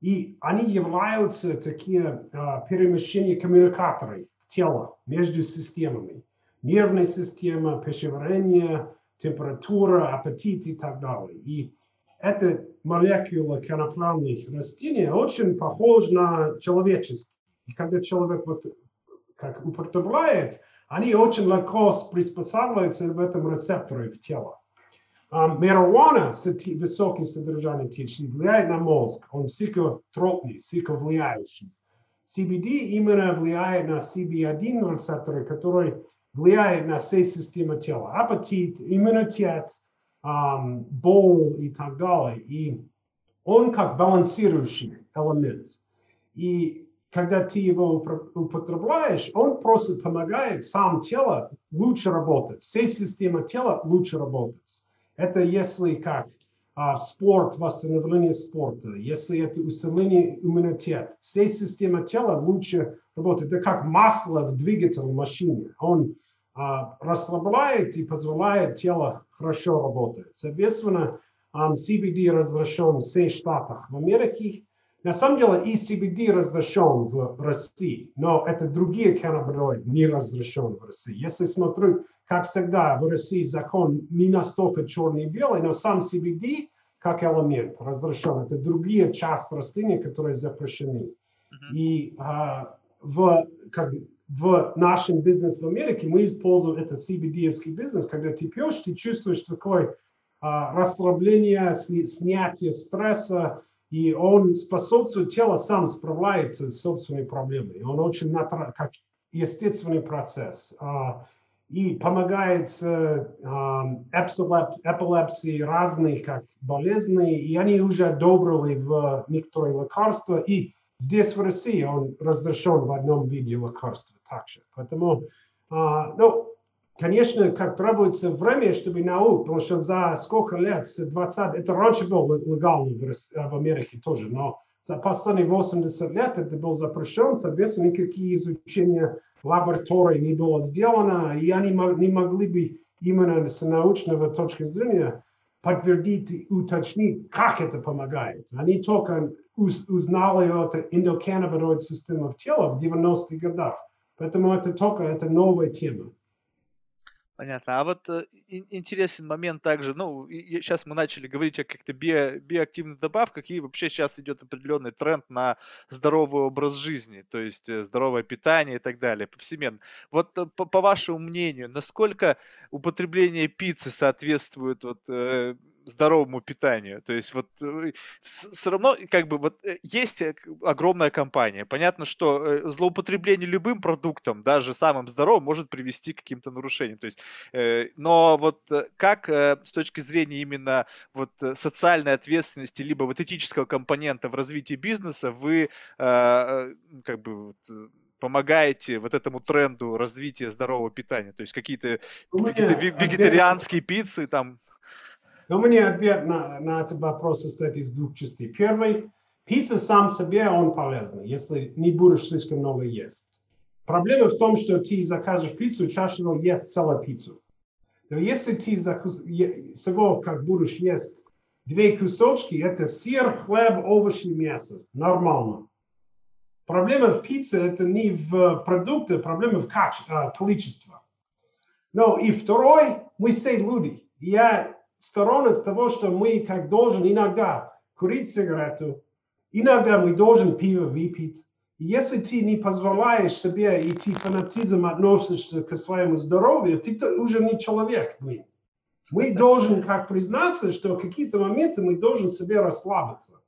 и они являются такие uh, перемещения коммуникаторы тела между системами. Нервная система, пищеварение, температура, аппетит и так далее. И эта молекула конопляных растений очень похожа на человеческие. И когда человек вот как употребляет, они очень легко приспосабливаются в этом рецепторе в тело. Марихуана с высоким содержанием THC влияет на мозг. Он психотропный, психовлияющий. CBD именно влияет на CB1 рецепторы, который влияет на все системы тела. Аппетит, иммунитет, um, боль и так далее. И он как балансирующий элемент. И когда ты его употребляешь, он просто помогает сам тело лучше работать, все системы тела лучше работать. Это если как а, спорт, восстановление спорта, если это усиление иммунитета, все системы тела лучше работают. Это как масло в двигателе машине. Он а, расслабляет и позволяет тело хорошо работать. Соответственно, CBD разрешен в всех штатах в Америке, на самом деле и CBD разрешен в России, но это другие каннабиноиды не разрешен в России. Если смотрю, как всегда, в России закон не настолько черный и белый, но сам CBD как элемент разрешен. Это другие части растений, которые запрещены. Uh-huh. И а, в, как, в нашем бизнесе в Америке мы используем это CBD-евский бизнес, когда ты пьешь, ты чувствуешь такое а, расслабление, снятие стресса, и он способствует, тело сам справляется с собственными проблемами. Он очень как естественный процесс. А, и помогает с эпилепсией разные как болезни, и они уже одобрили в некоторые лекарства, и здесь в России он разрешен в одном виде лекарства также. Поэтому, а, ну, конечно, как требуется время, чтобы наук, потому что за сколько лет, с 20, это раньше было легально в, в Америке тоже, но за последние 80 лет это было запрещено, соответственно, никакие изучения лаборатории не было сделано, и они не могли бы именно с научного точки зрения подтвердить и уточнить, как это помогает. Они только узнали эту эндоканнабиноид систему в теле в 90-х годах. Поэтому это только это новая тема. Понятно. А вот э, интересен момент также, ну, и, сейчас мы начали говорить о каких-то био, биоактивных добавках, и вообще сейчас идет определенный тренд на здоровый образ жизни, то есть э, здоровое питание и так далее, повсеместно. Вот э, по, по вашему мнению, насколько употребление пиццы соответствует вот э, здоровому питанию. То есть вот э, все равно как бы вот э, есть э, огромная компания. Понятно, что злоупотребление любым продуктом, даже самым здоровым, может привести к каким-то нарушениям. То есть, но вот как с точки зрения именно вот социальной ответственности либо вот этического компонента в развитии бизнеса вы как бы вот, помогаете вот этому тренду развития здорового питания? То есть какие-то какие вегетарианские пиццы там но мне ответ на, на этот вопрос состоит из двух частей. Первый, пицца сам себе, он полезный, если не будешь слишком много есть. Проблема в том, что ты закажешь пиццу, чаще всего есть целую пиццу. Но если ты всего как будешь есть две кусочки, это сыр, хлеб, овощи, мясо. Нормально. Проблема в пицце это не в продукте, проблема в качестве, количестве. Но и второй, мы все люди. Я сторонность того, что мы как должен иногда курить сигарету, иногда мы должен пиво выпить. Если ты не позволяешь себе и ты фанатизм относишься к своему здоровью, ты уже не человек. Мы, мы должны как признаться, что в какие-то моменты мы должны себе расслабиться.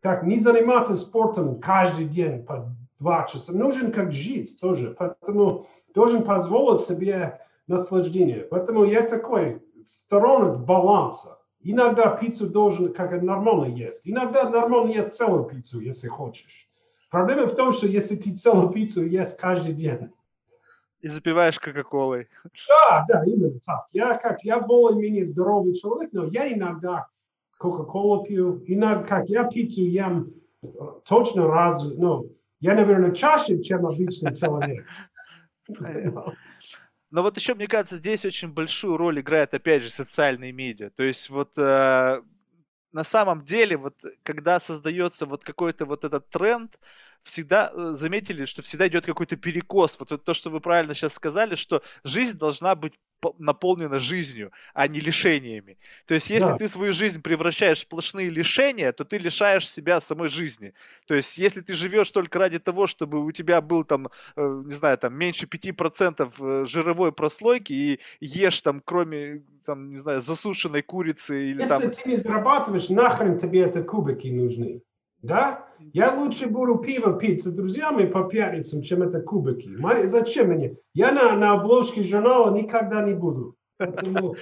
Как не заниматься спортом каждый день по два часа. Нужен как жить тоже. Поэтому должен позволить себе наслаждение. Поэтому я такой, сторонность баланса. Иногда пиццу должен как нормально есть. Иногда нормально есть целую пиццу, если хочешь. Проблема в том, что если ты целую пиццу есть каждый день. И запиваешь кока-колой. Да, да, именно так. Я как, я более-менее здоровый человек, но я иногда кока-колу пью. Иногда, как я пиццу ем точно раз, ну, я, наверное, чаще, чем обычный человек. Но вот еще, мне кажется, здесь очень большую роль играет, опять же, социальные медиа. То есть вот э, на самом деле, вот когда создается вот какой-то вот этот тренд, всегда э, заметили, что всегда идет какой-то перекос. Вот, вот то, что вы правильно сейчас сказали, что жизнь должна быть наполнена жизнью, а не лишениями. То есть, если да. ты свою жизнь превращаешь в сплошные лишения, то ты лишаешь себя самой жизни. То есть, если ты живешь только ради того, чтобы у тебя был там, э, не знаю, там меньше 5% э, жировой прослойки и ешь там, кроме, там, не знаю, засушенной курицы или если там... Если ты не зарабатываешь, нахрен тебе это кубики нужны? Да? Я лучше буду пиво пить с друзьями по пятницам, чем это кубики. Зачем мне? Я на, на обложке журнала никогда не буду.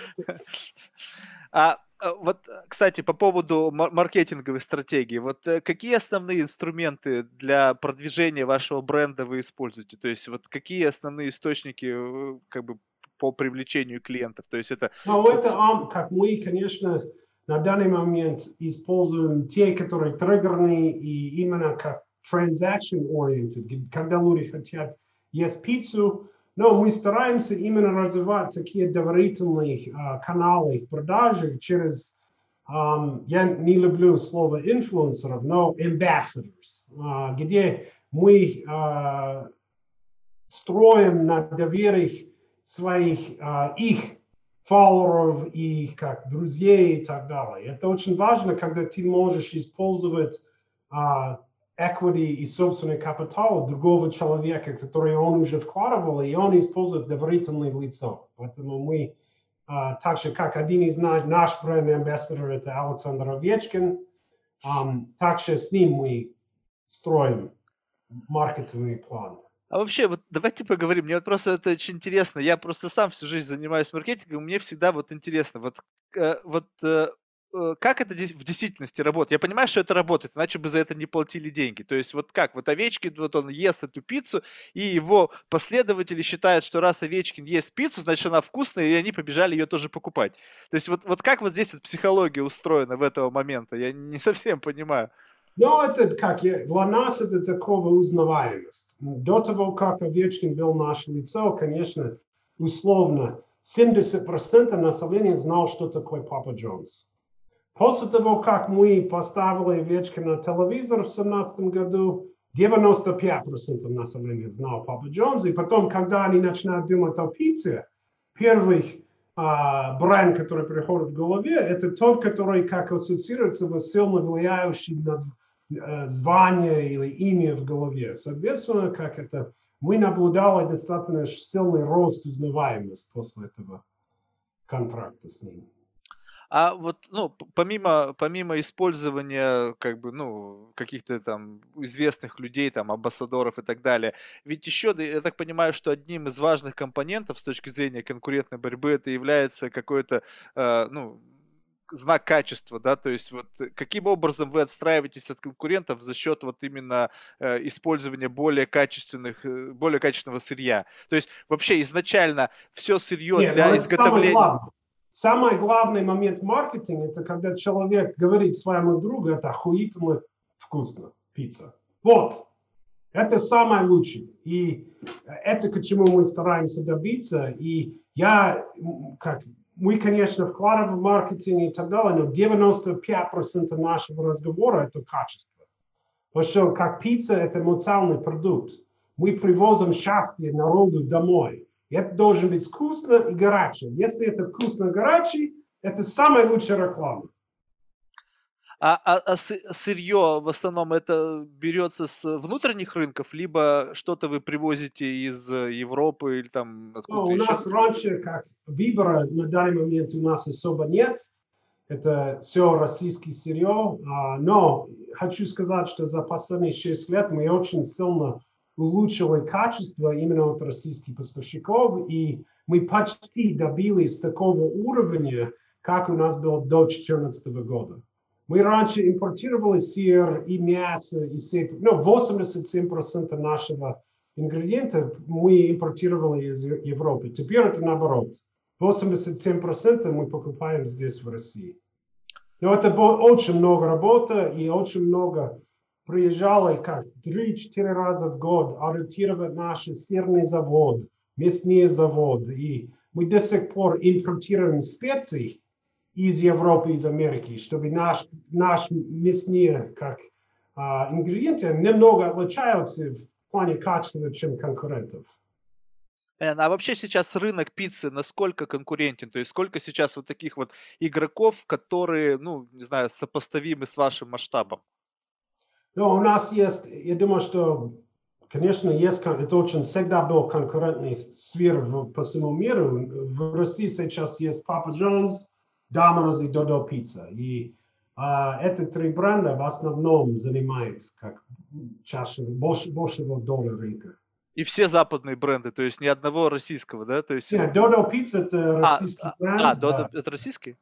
А, а вот, кстати, по поводу маркетинговой стратегии, вот э, какие основные инструменты для продвижения вашего бренда вы используете? То есть вот какие основные источники э, как бы по привлечению клиентов? То есть это... Ну, это, как мы, конечно, на данный момент используем те, которые триггерные и именно как transaction-oriented, когда люди хотят есть пиццу, но мы стараемся именно развивать такие доверительные uh, каналы продажи через, um, я не люблю слово инфлюенсеров, но ambassadors, uh, где мы uh, строим на доверии своих, их фолловеров и как друзей и так далее. Это очень важно, когда ты можешь использовать uh, equity и собственный капитал другого человека, который он уже вкладывал, и он использует доверительное лицо. Поэтому мы, uh, так же как один из наш, наш бренд-амбассадор, это Александр Овечкин, um, также с ним мы строим маркетинговый план. А вообще, вот давайте поговорим. Мне вот просто это очень интересно. Я просто сам всю жизнь занимаюсь маркетингом, мне всегда вот интересно. Вот, э, вот э, э, как это в действительности работает? Я понимаю, что это работает, иначе бы за это не платили деньги. То есть вот как, вот Овечкин, вот он ест эту пиццу, и его последователи считают, что раз Овечкин ест пиццу, значит она вкусная, и они побежали ее тоже покупать. То есть вот, вот как вот здесь вот психология устроена в этого момента? Я не совсем понимаю. Ну, это как, для нас это такого узнаваемость. До того, как Овечкин был наше лицо, конечно, условно, 70% населения знал, что такое Папа Джонс. После того, как мы поставили овечки на телевизор в 2017 году, 95% населения знал Папа Джонс. И потом, когда они начинают думать о пицце, первый а, бренд, который приходит в голове, это тот, который как ассоциируется с сильно влияющим на звание или имя в голове. Соответственно, как это мы наблюдали достаточно сильный рост узнаваемости после этого контракта с ним. А вот, ну, помимо, помимо использования, как бы, ну, каких-то там известных людей, там, амбассадоров и так далее, ведь еще, я так понимаю, что одним из важных компонентов с точки зрения конкурентной борьбы это является какой-то, э, ну, знак качества, да, то есть вот э, каким образом вы отстраиваетесь от конкурентов за счет вот именно э, использования более качественных, э, более качественного сырья. То есть вообще изначально все сырье Нет, для изготовления. Самый главный, самый главный момент маркетинга это когда человек говорит своему другу, это охуительно вкусно, пицца. Вот, это самое лучшее. И это к чему мы стараемся добиться. И я, как мы, конечно, вкладываем в маркетинг и так далее, но 95% нашего разговора – это качество. Потому что как пицца – это эмоциональный продукт. Мы привозим счастье народу домой. И это должен быть вкусно и горячее. Если это вкусно и горячее, это самая лучшая реклама. А, а, а сырье в основном это берется с внутренних рынков, либо что-то вы привозите из Европы или там откуда ну, У еще? нас раньше как выбора на данный момент у нас особо нет. Это все российское сырье. А, но хочу сказать, что за последние 6 лет мы очень сильно улучшили качество именно от российских поставщиков, и мы почти добились такого уровня, как у нас было до 2014 года. Мы раньше импортировали сыр и мясо, и сыр. Ну, 87% нашего ингредиентов мы импортировали из Европы. Теперь это наоборот. 87% мы покупаем здесь, в России. Но это очень много работы и очень много приезжали как 3-4 раза в год аудитировать наш сырный завод, мясные заводы. И мы до сих пор импортируем специи, из Европы, из Америки, чтобы наш, наш мясные как а, ингредиенты немного отличаются в плане качества, чем конкурентов. Эн, а вообще сейчас рынок пиццы насколько конкурентен? То есть сколько сейчас вот таких вот игроков, которые, ну, не знаю, сопоставимы с вашим масштабом? Ну, у нас есть, я думаю, что, конечно, есть, это очень всегда был конкурентный сфер по всему миру. В России сейчас есть Papa John's, Domino's и Dodo Pizza. И а, эти три бренда в основном занимают как чаще, больше, большего доля рынка. И все западные бренды, то есть ни одного российского, да? То есть... Нет, Dodo Pizza это а, российский а, бренд. А, Dodo да. это российский?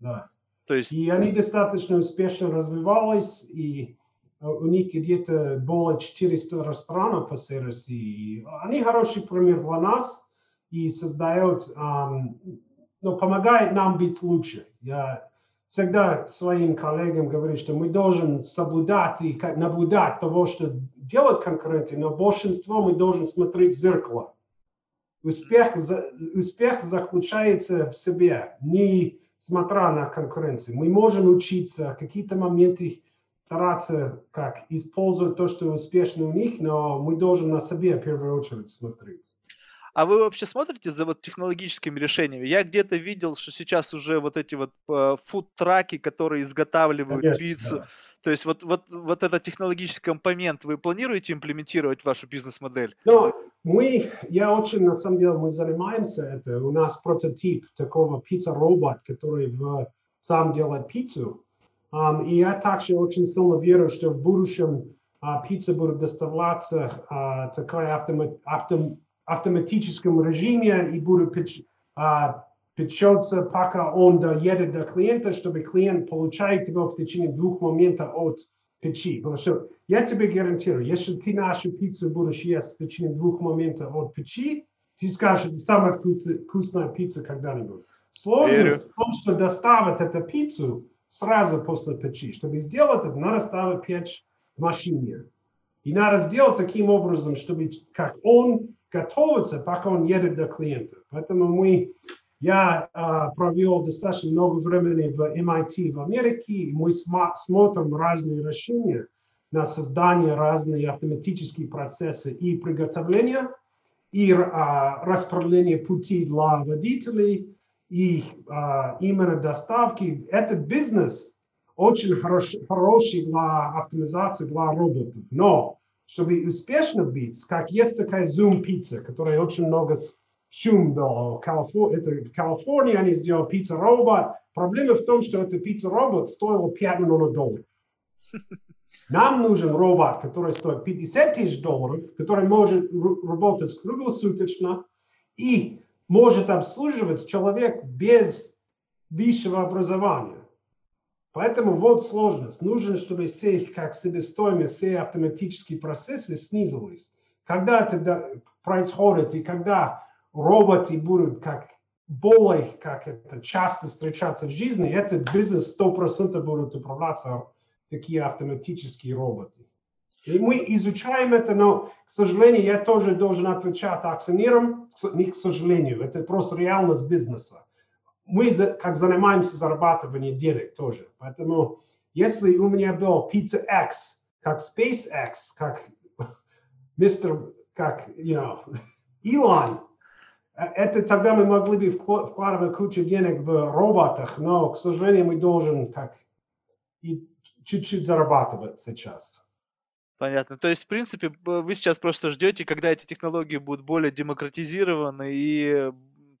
Да. То есть... И они достаточно успешно развивались, и у них где-то более 400 ресторанов по всей России. Они хороший пример для нас и создают um, но помогает нам быть лучше. Я всегда своим коллегам говорю, что мы должны соблюдать и наблюдать того, что делают конкуренты, но большинство мы должны смотреть в зеркало. Успех, успех заключается в себе, не смотря на конкуренцию. Мы можем учиться, какие-то моменты стараться как использовать то, что успешно у них, но мы должны на себе в первую очередь смотреть. А вы вообще смотрите за вот технологическими решениями? Я где-то видел, что сейчас уже вот эти вот э, фуд-траки, которые изготавливают Конечно, пиццу. Да. То есть вот, вот, вот этот технологический компонент вы планируете имплементировать в вашу бизнес-модель? Ну, мы, я очень, на самом деле, мы занимаемся это. У нас прототип такого пицца-робот, который в, сам делает пиццу. Um, и я также очень сильно верю, что в будущем uh, пицца будет доставляться uh, такая автомат, автом, автоматическом режиме и буду а, печется, пока он доедет до клиента, чтобы клиент получает его в течение двух моментов от печи. Потому что я тебе гарантирую, если ты нашу пиццу будешь есть в течение двух моментов от печи, ты скажешь, это самая вкусная пицца когда-нибудь. Сложность в том, что доставить эту пиццу сразу после печи. Чтобы сделать это, надо ставить печь в машине. И надо сделать таким образом, чтобы как он готовится, пока он едет до клиента. Поэтому мы, я uh, провел достаточно много времени в MIT в Америке, и мы см смотрим разные решения на создание разных автоматических процессов и приготовления, и uh, распределение пути для водителей, и uh, именно доставки. Этот бизнес очень хорош, хороший для оптимизации для роботов. Но чтобы успешно быть, как есть такая Zoom пицца, которая очень много шум был. Это в Калифорнии они сделали пицца робот. Проблема в том, что эта пицца робот стоила 5 миллионов долларов. Нам нужен робот, который стоит 50 тысяч долларов, который может работать круглосуточно и может обслуживать человек без высшего образования. Поэтому вот сложность. Нужно, чтобы все, как себестоимость, все автоматические процессы снизились. Когда это происходит и когда роботы будут как более, как это часто встречаться в жизни, этот бизнес 100% будут управляться такие автоматические роботы. И мы изучаем это, но, к сожалению, я тоже должен отвечать акционерам, не к сожалению, это просто реальность бизнеса мы как занимаемся зарабатыванием денег тоже. Поэтому если у меня был Pizza X, как SpaceX, как мистер, как, you know, Илон, это тогда мы могли бы вкладывать кучу денег в роботах, но, к сожалению, мы должен как и чуть-чуть зарабатывать сейчас. Понятно. То есть, в принципе, вы сейчас просто ждете, когда эти технологии будут более демократизированы и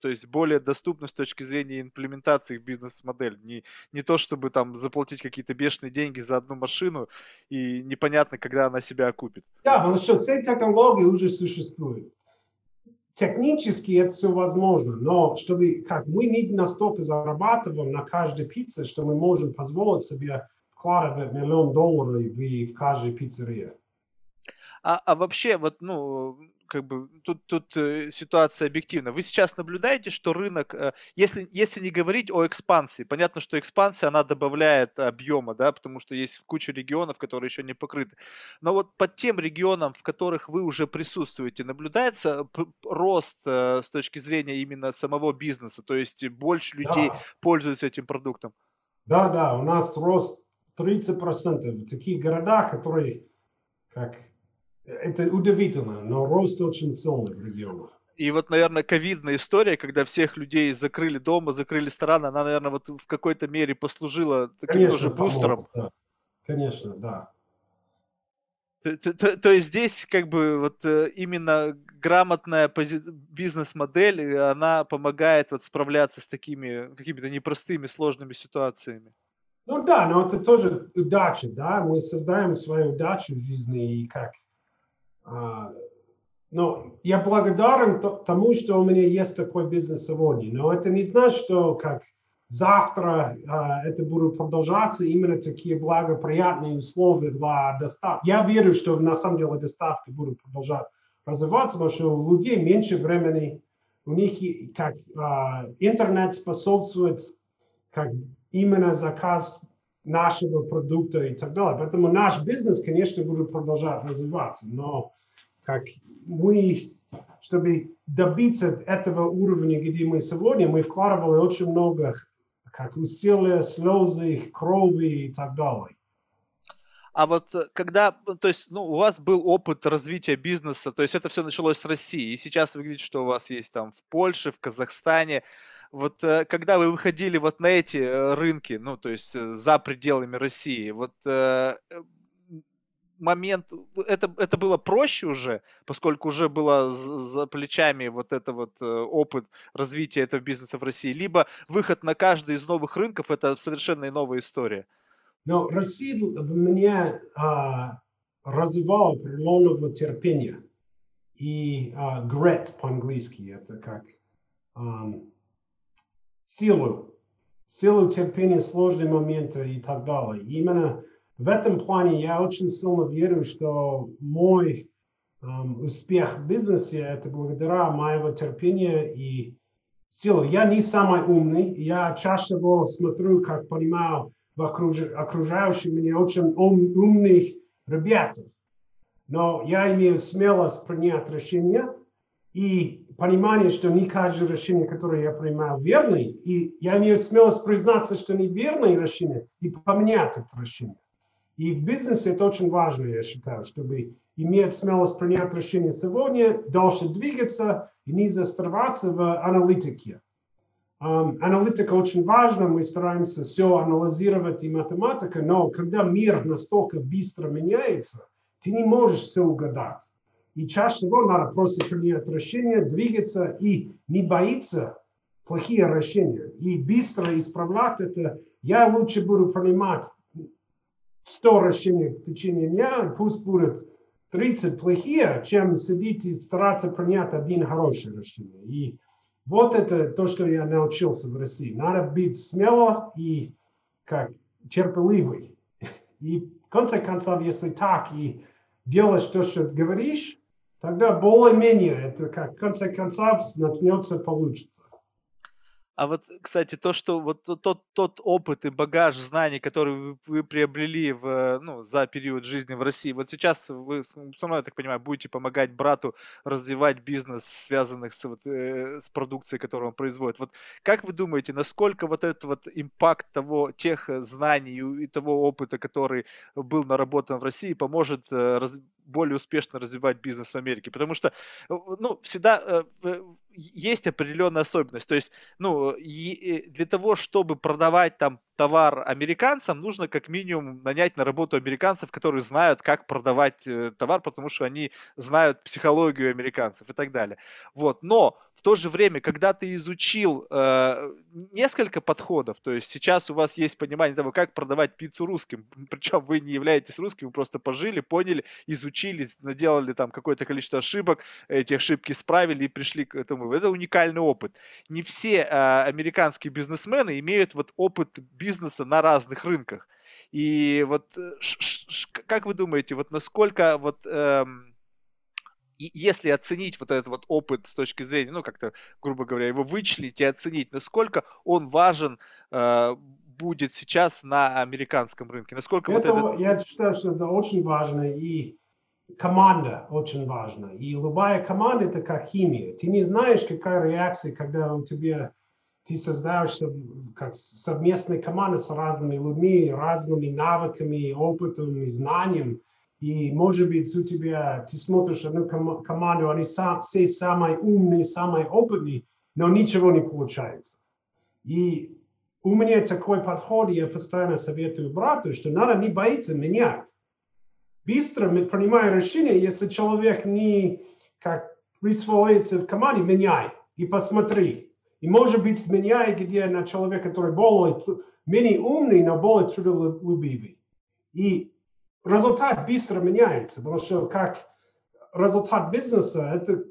то есть более доступно с точки зрения имплементации бизнес-модель. Не, не то, чтобы там заплатить какие-то бешеные деньги за одну машину, и непонятно, когда она себя окупит. Да, потому что все технологии уже существуют. Технически это все возможно, но чтобы, как мы не настолько зарабатываем на каждой пицце, что мы можем позволить себе вкладывать миллион долларов в, в каждой пиццерии. А, а вообще, вот, ну, как бы тут, тут э, ситуация объективна. Вы сейчас наблюдаете, что рынок, э, если, если не говорить о экспансии, понятно, что экспансия, она добавляет объема, да, потому что есть куча регионов, которые еще не покрыты. Но вот под тем регионам, в которых вы уже присутствуете, наблюдается рост э, с точки зрения именно самого бизнеса, то есть больше людей да. пользуются этим продуктом? Да, да, у нас рост 30% в таких городах, которые как это удивительно, но рост очень сильный в регионах. И вот, наверное, ковидная история, когда всех людей закрыли дома, закрыли страны, она, наверное, вот в какой-то мере послужила таким Конечно, тоже бустером. Да. Конечно, да. То, то, то, то есть здесь как бы вот э, именно грамотная бизнес-модель, она помогает вот справляться с такими какими-то непростыми, сложными ситуациями. Ну да, но это тоже удача, да, мы создаем свою удачу в жизни и как но я благодарен тому, что у меня есть такой бизнес сегодня. Но это не значит, что как завтра uh, это будет продолжаться, именно такие благоприятные условия для доставки. Я верю, что на самом деле доставки будут продолжать развиваться, потому что у людей меньше времени, у них как uh, интернет способствует как именно заказ нашего продукта и так далее. Поэтому наш бизнес, конечно, будет продолжать развиваться, но как мы, чтобы добиться этого уровня, где мы сегодня, мы вкладывали очень много как усилия, слезы, крови и так далее. А вот э, когда, то есть, ну, у вас был опыт развития бизнеса, то есть это все началось с России, и сейчас вы видите, что у вас есть там в Польше, в Казахстане. Вот э, когда вы выходили вот на эти э, рынки, ну, то есть за пределами России, вот момент, это, это было проще уже, поскольку уже было за плечами вот это вот опыт развития этого бизнеса в России, либо выход на каждый из новых рынков, это совершенно новая история? Но Россия в меня а, развивала определенного терпения. И а, grit по-английски это как... Um, силу, силу терпения сложные моменты и так далее. И именно в этом плане я очень сильно верю, что мой um, успех в бизнесе это благодаря моего терпения и силы. Я не самый умный, я чаще всего смотрю, как понимаю, в окруж... окружающих меня очень ум, умных ребят. Но я имею смелость принять решение и понимание, что не каждое решение, которое я принимаю, верное. И я имею смелость признаться, что неверное решение, и поменять это решение. И в бизнесе это очень важно, я считаю, чтобы иметь смелость принять решение сегодня, дальше двигаться и не застреваться в аналитике. Аналитика очень важна, мы стараемся все анализировать и математика, но когда мир настолько быстро меняется, ты не можешь все угадать. И чаще всего надо просто принять решение, двигаться и не боиться плохие решения. И быстро исправлять это. Я лучше буду принимать 100 решений в течение дня, пусть будет 30 плохие, чем сидеть и стараться принять один хороший решение. И вот это то, что я научился в России. Надо быть смелым и как терпеливый. И в конце концов, если так и делаешь то, что говоришь, тогда более-менее это как в конце концов начнется получится. А вот, кстати, то, что вот тот, тот опыт и багаж знаний, который вы, вы приобрели в, ну, за период жизни в России, вот сейчас вы, со мной, я так понимаю, будете помогать брату развивать бизнес, связанных с, вот, э, с продукцией, которую он производит. Вот как вы думаете, насколько вот этот вот импакт того, тех знаний и того опыта, который был наработан в России, поможет э, раз, более успешно развивать бизнес в Америке? Потому что, э, ну, всегда э, есть определенная особенность. То есть, ну, для того, чтобы продавать там товар американцам, нужно как минимум нанять на работу американцев, которые знают, как продавать э, товар, потому что они знают психологию американцев и так далее. Вот. Но в то же время, когда ты изучил э, несколько подходов, то есть сейчас у вас есть понимание того, как продавать пиццу русским, причем вы не являетесь русским, вы просто пожили, поняли, изучили, наделали там какое-то количество ошибок, эти ошибки исправили и пришли к этому. Это уникальный опыт. Не все э, американские бизнесмены имеют вот опыт бизнеса на разных рынках. И вот э, как вы думаете, вот насколько вот эм, если оценить вот этот вот опыт с точки зрения, ну как-то, грубо говоря, его вычленить и оценить, насколько он важен э, будет сейчас на американском рынке, насколько это, вот это... Я считаю, что это очень важно и команда очень важна. И любая команда это как химия. Ты не знаешь, какая реакция, когда у тебя ты создаешь как совместная команда с разными людьми, разными навыками, опытом и знанием. И, может быть, у тебя, ты смотришь одну ком- команду, они сам, все самые умные, самые опытные, но ничего не получается. И у меня такой подход, я постоянно советую брату, что надо не бояться менять. Быстро принимай решение, если человек не как присвоится в команде, меняй и посмотри. И может быть меняя где на человека, который более, менее умный, но более трудолюбивый. И результат быстро меняется, потому что как результат бизнеса – это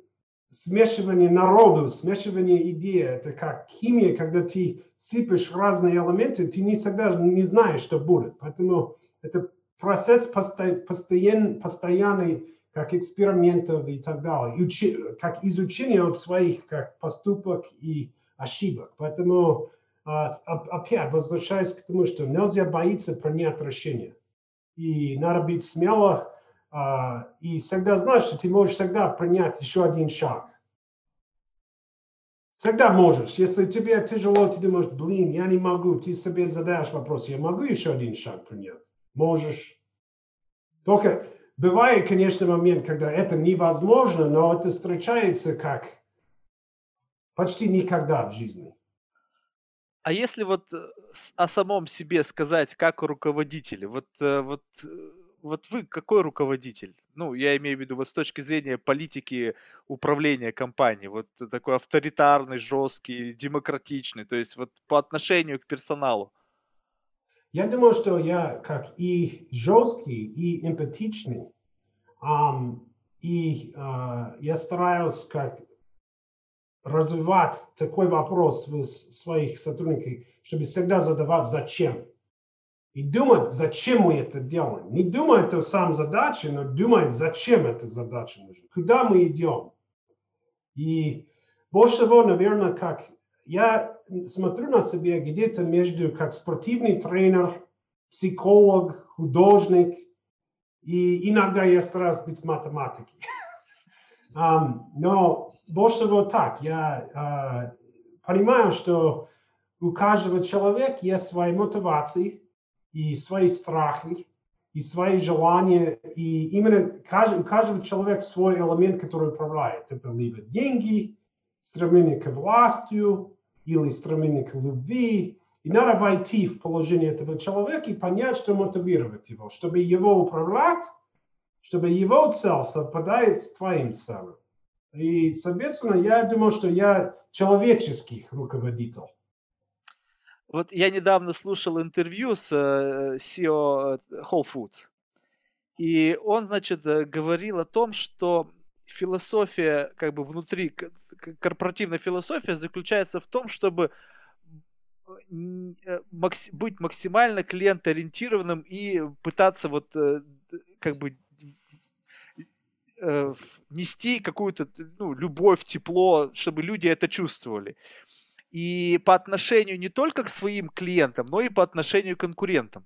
смешивание народу, смешивание идей, это как химия, когда ты сыпешь разные элементы, ты не всегда не знаешь, что будет. Поэтому это процесс постоянный, постоянный как экспериментов и так далее, Учи, как изучение от своих как поступок и ошибок. Поэтому опять возвращаясь к тому, что нельзя бояться принять решение. И надо быть смело и всегда знать, что ты можешь всегда принять еще один шаг. Всегда можешь. Если тебе тяжело, ты думаешь, блин, я не могу, ты себе задаешь вопрос, я могу еще один шаг принять? Можешь. Только Бывает, конечно, момент, когда это невозможно, но это встречается как почти никогда в жизни. А если вот э, о самом себе сказать, как о руководителе, вот, э, вот, э, вот вы какой руководитель? Ну, я имею в виду вот с точки зрения политики управления компанией, вот такой авторитарный, жесткий, демократичный, то есть вот по отношению к персоналу. Я думаю, что я как и жесткий, и эмпатичный. Um, и uh, я стараюсь как развивать такой вопрос в своих сотрудниках, чтобы всегда задавать «зачем?». И думать, зачем мы это делаем. Не думать о сам задаче, но думать, зачем эта задача нужна, куда мы идем. И больше всего, наверное, как я смотрю на себя где-то между как спортивный тренер, психолог, художник, и иногда я стараюсь быть математикой. um, но больше всего так, я uh, понимаю, что у каждого человека есть свои мотивации и свои страхи, и свои желания, и именно каждый, у каждого человека свой элемент, который управляет. Это либо деньги, стремление к властью, или стремление к любви. И надо войти в положение этого человека и понять, что мотивировать его, чтобы его управлять, чтобы его цель совпадает с твоим целью. И, соответственно, я думаю, что я человеческий руководитель. Вот я недавно слушал интервью с CEO Whole Foods, и он, значит, говорил о том, что философия, как бы внутри, корпоративная философия заключается в том, чтобы э, быть максимально клиентоориентированным и пытаться вот э, как бы э, нести какую-то ну, любовь, тепло, чтобы люди это чувствовали. И по отношению не только к своим клиентам, но и по отношению к конкурентам.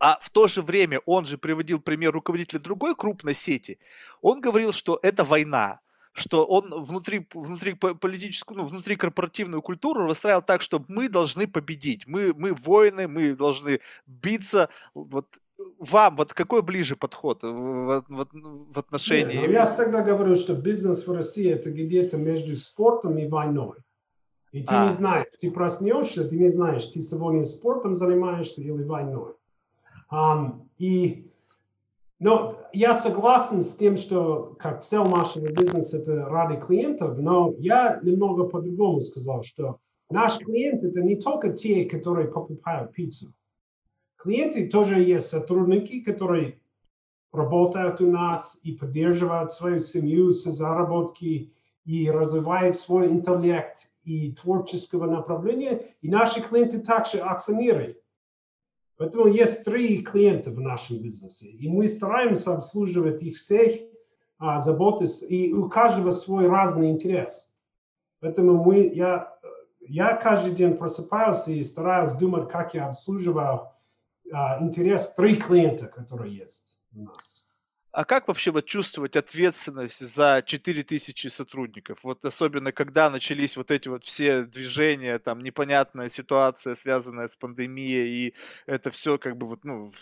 А в то же время он же приводил пример руководителя другой крупной сети. Он говорил, что это война, что он внутри, внутри политическую, ну, внутри корпоративную культуру выстраивал так, что мы должны победить, мы, мы воины, мы должны биться. Вот вам, вот какой ближе подход в, в, в отношении? Нет, ну, я всегда говорю, что бизнес в России это где-то между спортом и войной. И ты а. не знаешь, ты проснешься, ты не знаешь, ты сегодня спортом занимаешься или войной. Um, и, но я согласен с тем, что как цель нашего бизнеса это ради клиентов, но я немного по-другому сказал, что наш клиент это не только те, которые покупают пиццу. Клиенты тоже есть сотрудники, которые работают у нас и поддерживают свою семью с заработки и развивают свой интеллект и творческого направления. И наши клиенты также акционеры. Поэтому есть три клиента в нашем бизнесе, и мы стараемся обслуживать их всех, а, заботиться, и у каждого свой разный интерес. Поэтому мы, я, я каждый день просыпаюсь и стараюсь думать, как я обслуживаю а, интерес три клиента, которые есть у нас. А как вообще вот чувствовать ответственность за 4000 сотрудников? Вот особенно когда начались вот эти вот все движения, там непонятная ситуация, связанная с пандемией, и это все как бы вот, ну,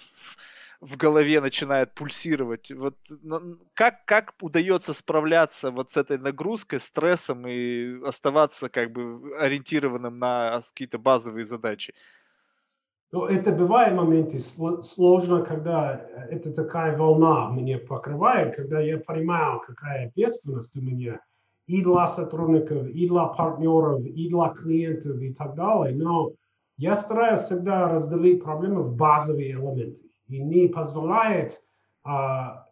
в голове начинает пульсировать. Вот как, как удается справляться вот с этой нагрузкой, стрессом и оставаться как бы ориентированным на какие-то базовые задачи? Но это бывает моменты сложно, когда это такая волна меня покрывает, когда я понимаю, какая ответственность у меня и для сотрудников, и для партнеров, и для клиентов и так далее. Но я стараюсь всегда разделить проблемы в базовые элементы и не позволяет а,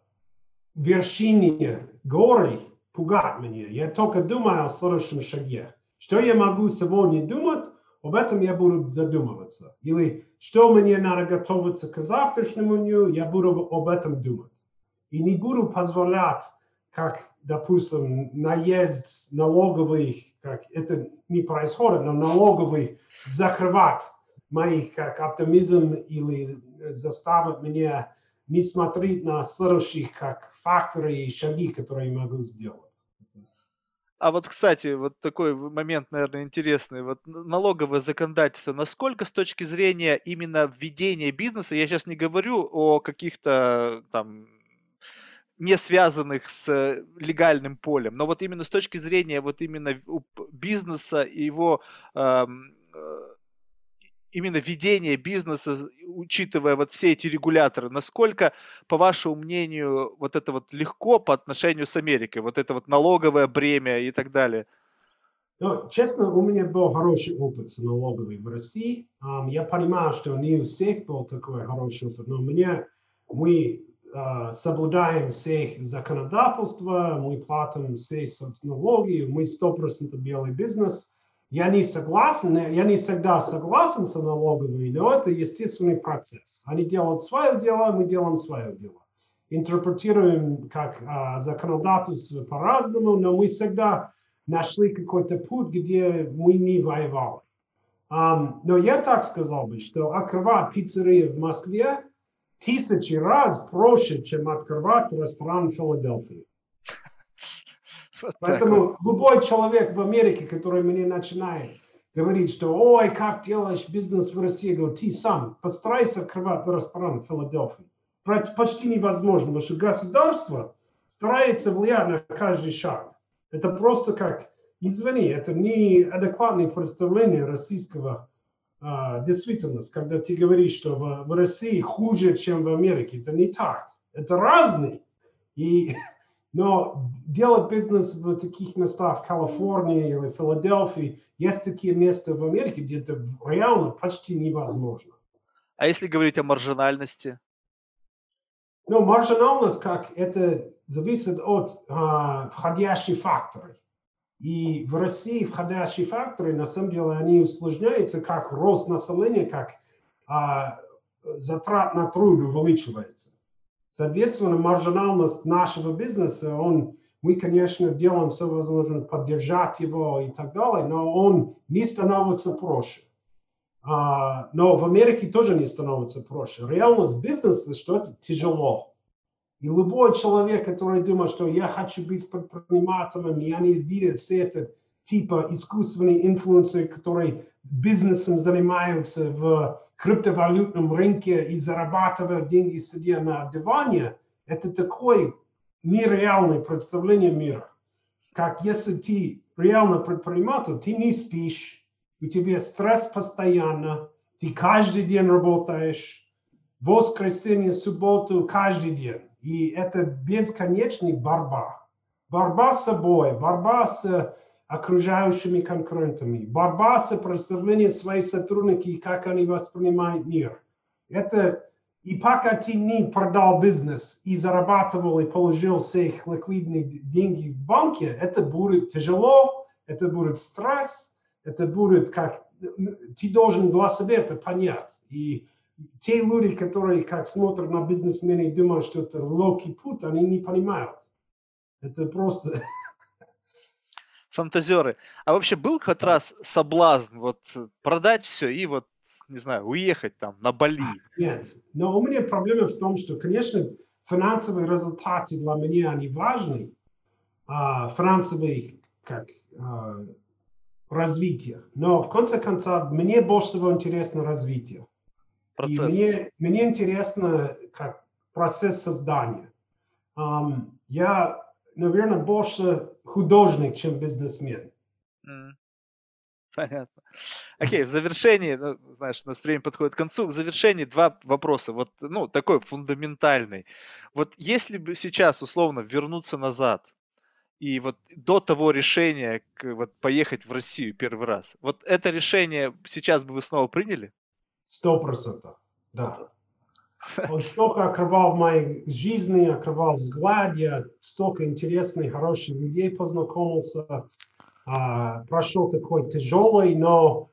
вершине горы пугать меня. Я только думаю о следующем шаге. Что я могу сегодня думать, об этом я буду задумываться. Или что мне надо готовиться к завтрашнему дню, я буду об этом думать. И не буду позволять, как, допустим, наезд налоговых, как это не происходит, но налоговый закрывать мои как оптимизм или заставить меня не смотреть на следующих как факторы и шаги, которые я могу сделать. А вот, кстати, вот такой момент, наверное, интересный. Вот налоговое законодательство, насколько с точки зрения именно введения бизнеса, я сейчас не говорю о каких-то там не связанных с легальным полем, но вот именно с точки зрения вот именно бизнеса и его эм, именно ведение бизнеса, учитывая вот все эти регуляторы, насколько, по вашему мнению, вот это вот легко по отношению с Америкой, вот это вот налоговое бремя и так далее? Ну, честно, у меня был хороший опыт с налоговой в России. Um, я понимаю, что не у всех был такой хороший опыт, но мне, мы э, соблюдаем все законодательства, мы платим все налоги, мы 100% белый бизнес. Я не согласен, я не всегда согласен с налоговыми, но это естественный процесс. Они делают свое дело, мы делаем свое дело. Интерпретируем как э, законодательство по-разному, но мы всегда нашли какой-то путь, где мы не воевали. Um, но я так сказал бы, что открывать пиццерию в Москве тысячи раз проще, чем открывать ресторан в Филадельфии. Вот Поэтому любой человек в Америке, который мне начинает говорить, что ой, как делаешь бизнес в России, говорю, ты сам постарайся открывать ресторан в Филадельфии. Почти невозможно, потому что государство старается влиять на каждый шаг. Это просто как, извини, это не адекватное представление российского а, действительность, когда ты говоришь, что в, в России хуже, чем в Америке. Это не так. Это разные. И, но делать бизнес в таких местах, в Калифорнии или Филадельфии, есть такие места в Америке, где это реально почти невозможно. А если говорить о маржинальности? Ну, маржинальность, как это зависит от а, входящих факторов. И в России входящие факторы, на самом деле, они усложняются, как рост населения, как а, затрат на труд увеличивается. Соответственно, маржинальность нашего бизнеса, он, мы, конечно, делаем все возможное поддержать его и так далее, но он не становится проще. А, но в Америке тоже не становится проще. Реальность бизнеса, что это тяжело. И любой человек, который думает, что я хочу быть предпринимателем, и они видят все это типа искусственные инфлюенсеры, которые бизнесом занимаются в криптовалютном рынке и зарабатывают деньги, сидя на диване, это такое нереальное представление мира. Как если ты реально предприниматель, ты не спишь, у тебя стресс постоянно, ты каждый день работаешь, воскресенье, субботу, каждый день. И это бесконечная борьба. Борьба с собой, борьба с окружающими конкурентами, борьба с представлением своих сотрудников, как они воспринимают мир. Это и пока ты не продал бизнес и зарабатывал и положил все их ликвидные деньги в банке, это будет тяжело, это будет стресс, это будет как... Ты должен для себя это понять. И те люди, которые как смотрят на бизнесмена и думают, что это легкий путь, они не понимают. Это просто... Фантазеры. А вообще был хоть раз соблазн вот продать все и вот, не знаю, уехать там на Бали? Нет. Но у меня проблема в том, что, конечно, финансовые результаты для меня, они важны. А, финансовые, как а, развитие. Но в конце концов, мне больше всего интересно развитие процесс. И мне, мне интересно как процесс создания. Um, я, наверное, больше художник, чем бизнесмен. Mm. Понятно. Окей, в завершении, ну, знаешь, у нас время подходит к концу. В завершении два вопроса. Вот, ну, такой фундаментальный. Вот если бы сейчас, условно, вернуться назад, и вот до того решения вот, поехать в Россию первый раз, вот это решение сейчас бы вы снова приняли? Сто процентов, да. Он столько открывал моей жизни, открывал взгляд, я столько интересных, хороших людей познакомился, а, прошел такой тяжелый, но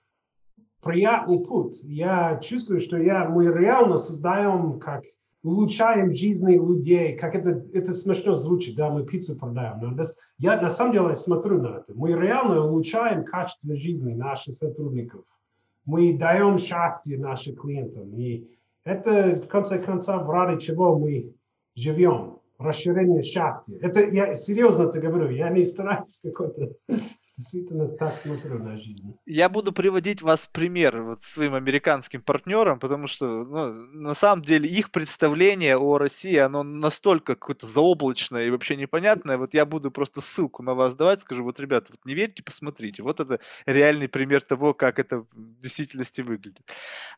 приятный путь. Я чувствую, что я, мы реально создаем, как улучшаем жизни людей, как это, это смешно звучит, да, мы пиццу продаем. Но das, я на самом деле смотрю на это. Мы реально улучшаем качество жизни наших сотрудников мы даем счастье нашим клиентам. И это, в конце концов, ради чего мы живем. Расширение счастья. Это я серьезно это говорю. Я не стараюсь какой-то действительно так смотрю на жизнь. Я буду приводить вас в пример вот своим американским партнерам, потому что ну, на самом деле их представление о России, оно настолько какое-то заоблачное и вообще непонятное. Вот я буду просто ссылку на вас давать, скажу, вот, ребята, вот не верьте, посмотрите. Вот это реальный пример того, как это в действительности выглядит.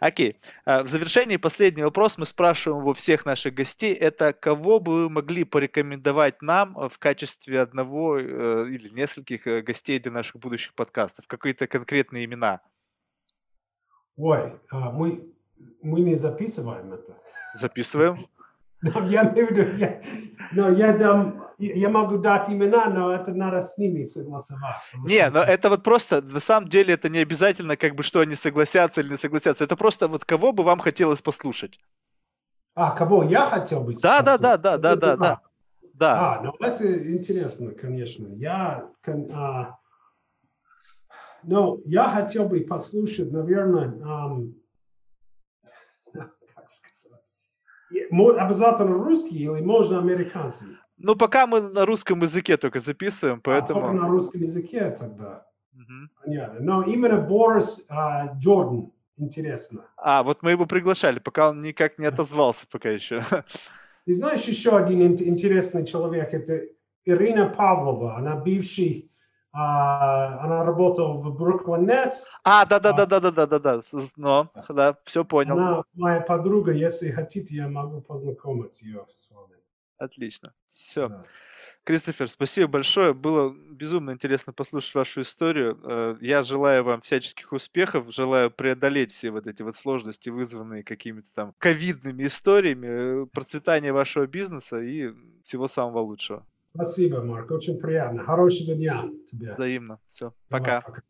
Окей. А, в завершении последний вопрос мы спрашиваем у всех наших гостей. Это кого бы вы могли порекомендовать нам в качестве одного э, или нескольких э, гостей для наших будущих подкастов? Какие-то конкретные имена? Ой, а мы, мы не записываем это. Записываем. Я имею в виду, я, но я дам, я могу дать имена, но это надо с ними согласовать. Не, но это вот просто, на самом деле, это не обязательно, как бы, что они согласятся или не согласятся. Это просто вот кого бы вам хотелось послушать. А, кого я хотел бы Да, да, да, да, да, да, да. Да. А, ну это интересно, конечно. Я, а, ну, я хотел бы послушать, наверное, um, как сказать, обязательно русский или можно американский? Ну, пока мы на русском языке только записываем, поэтому... А, только на русском языке тогда. Угу. Понятно. Но именно Борис а, Джордан интересно. А, вот мы его приглашали, пока он никак не отозвался пока еще. Ты знаешь еще один интересный человек, это Ирина Павлова, она бывший, а, она работала в Brooklyn Nets. А, да, да, да, да, да, да, да, да, но, да, все понял. Она моя подруга, если хотите, я могу познакомить ее с вами. Отлично, все. Да. Кристофер, спасибо большое. Было безумно интересно послушать вашу историю. Э, я желаю вам всяческих успехов, желаю преодолеть все вот эти вот сложности, вызванные какими-то там ковидными историями, э, процветания вашего бизнеса и всего самого лучшего. Спасибо, Марк, очень приятно. Хорошего дня тебе. Взаимно. Все, пока. пока.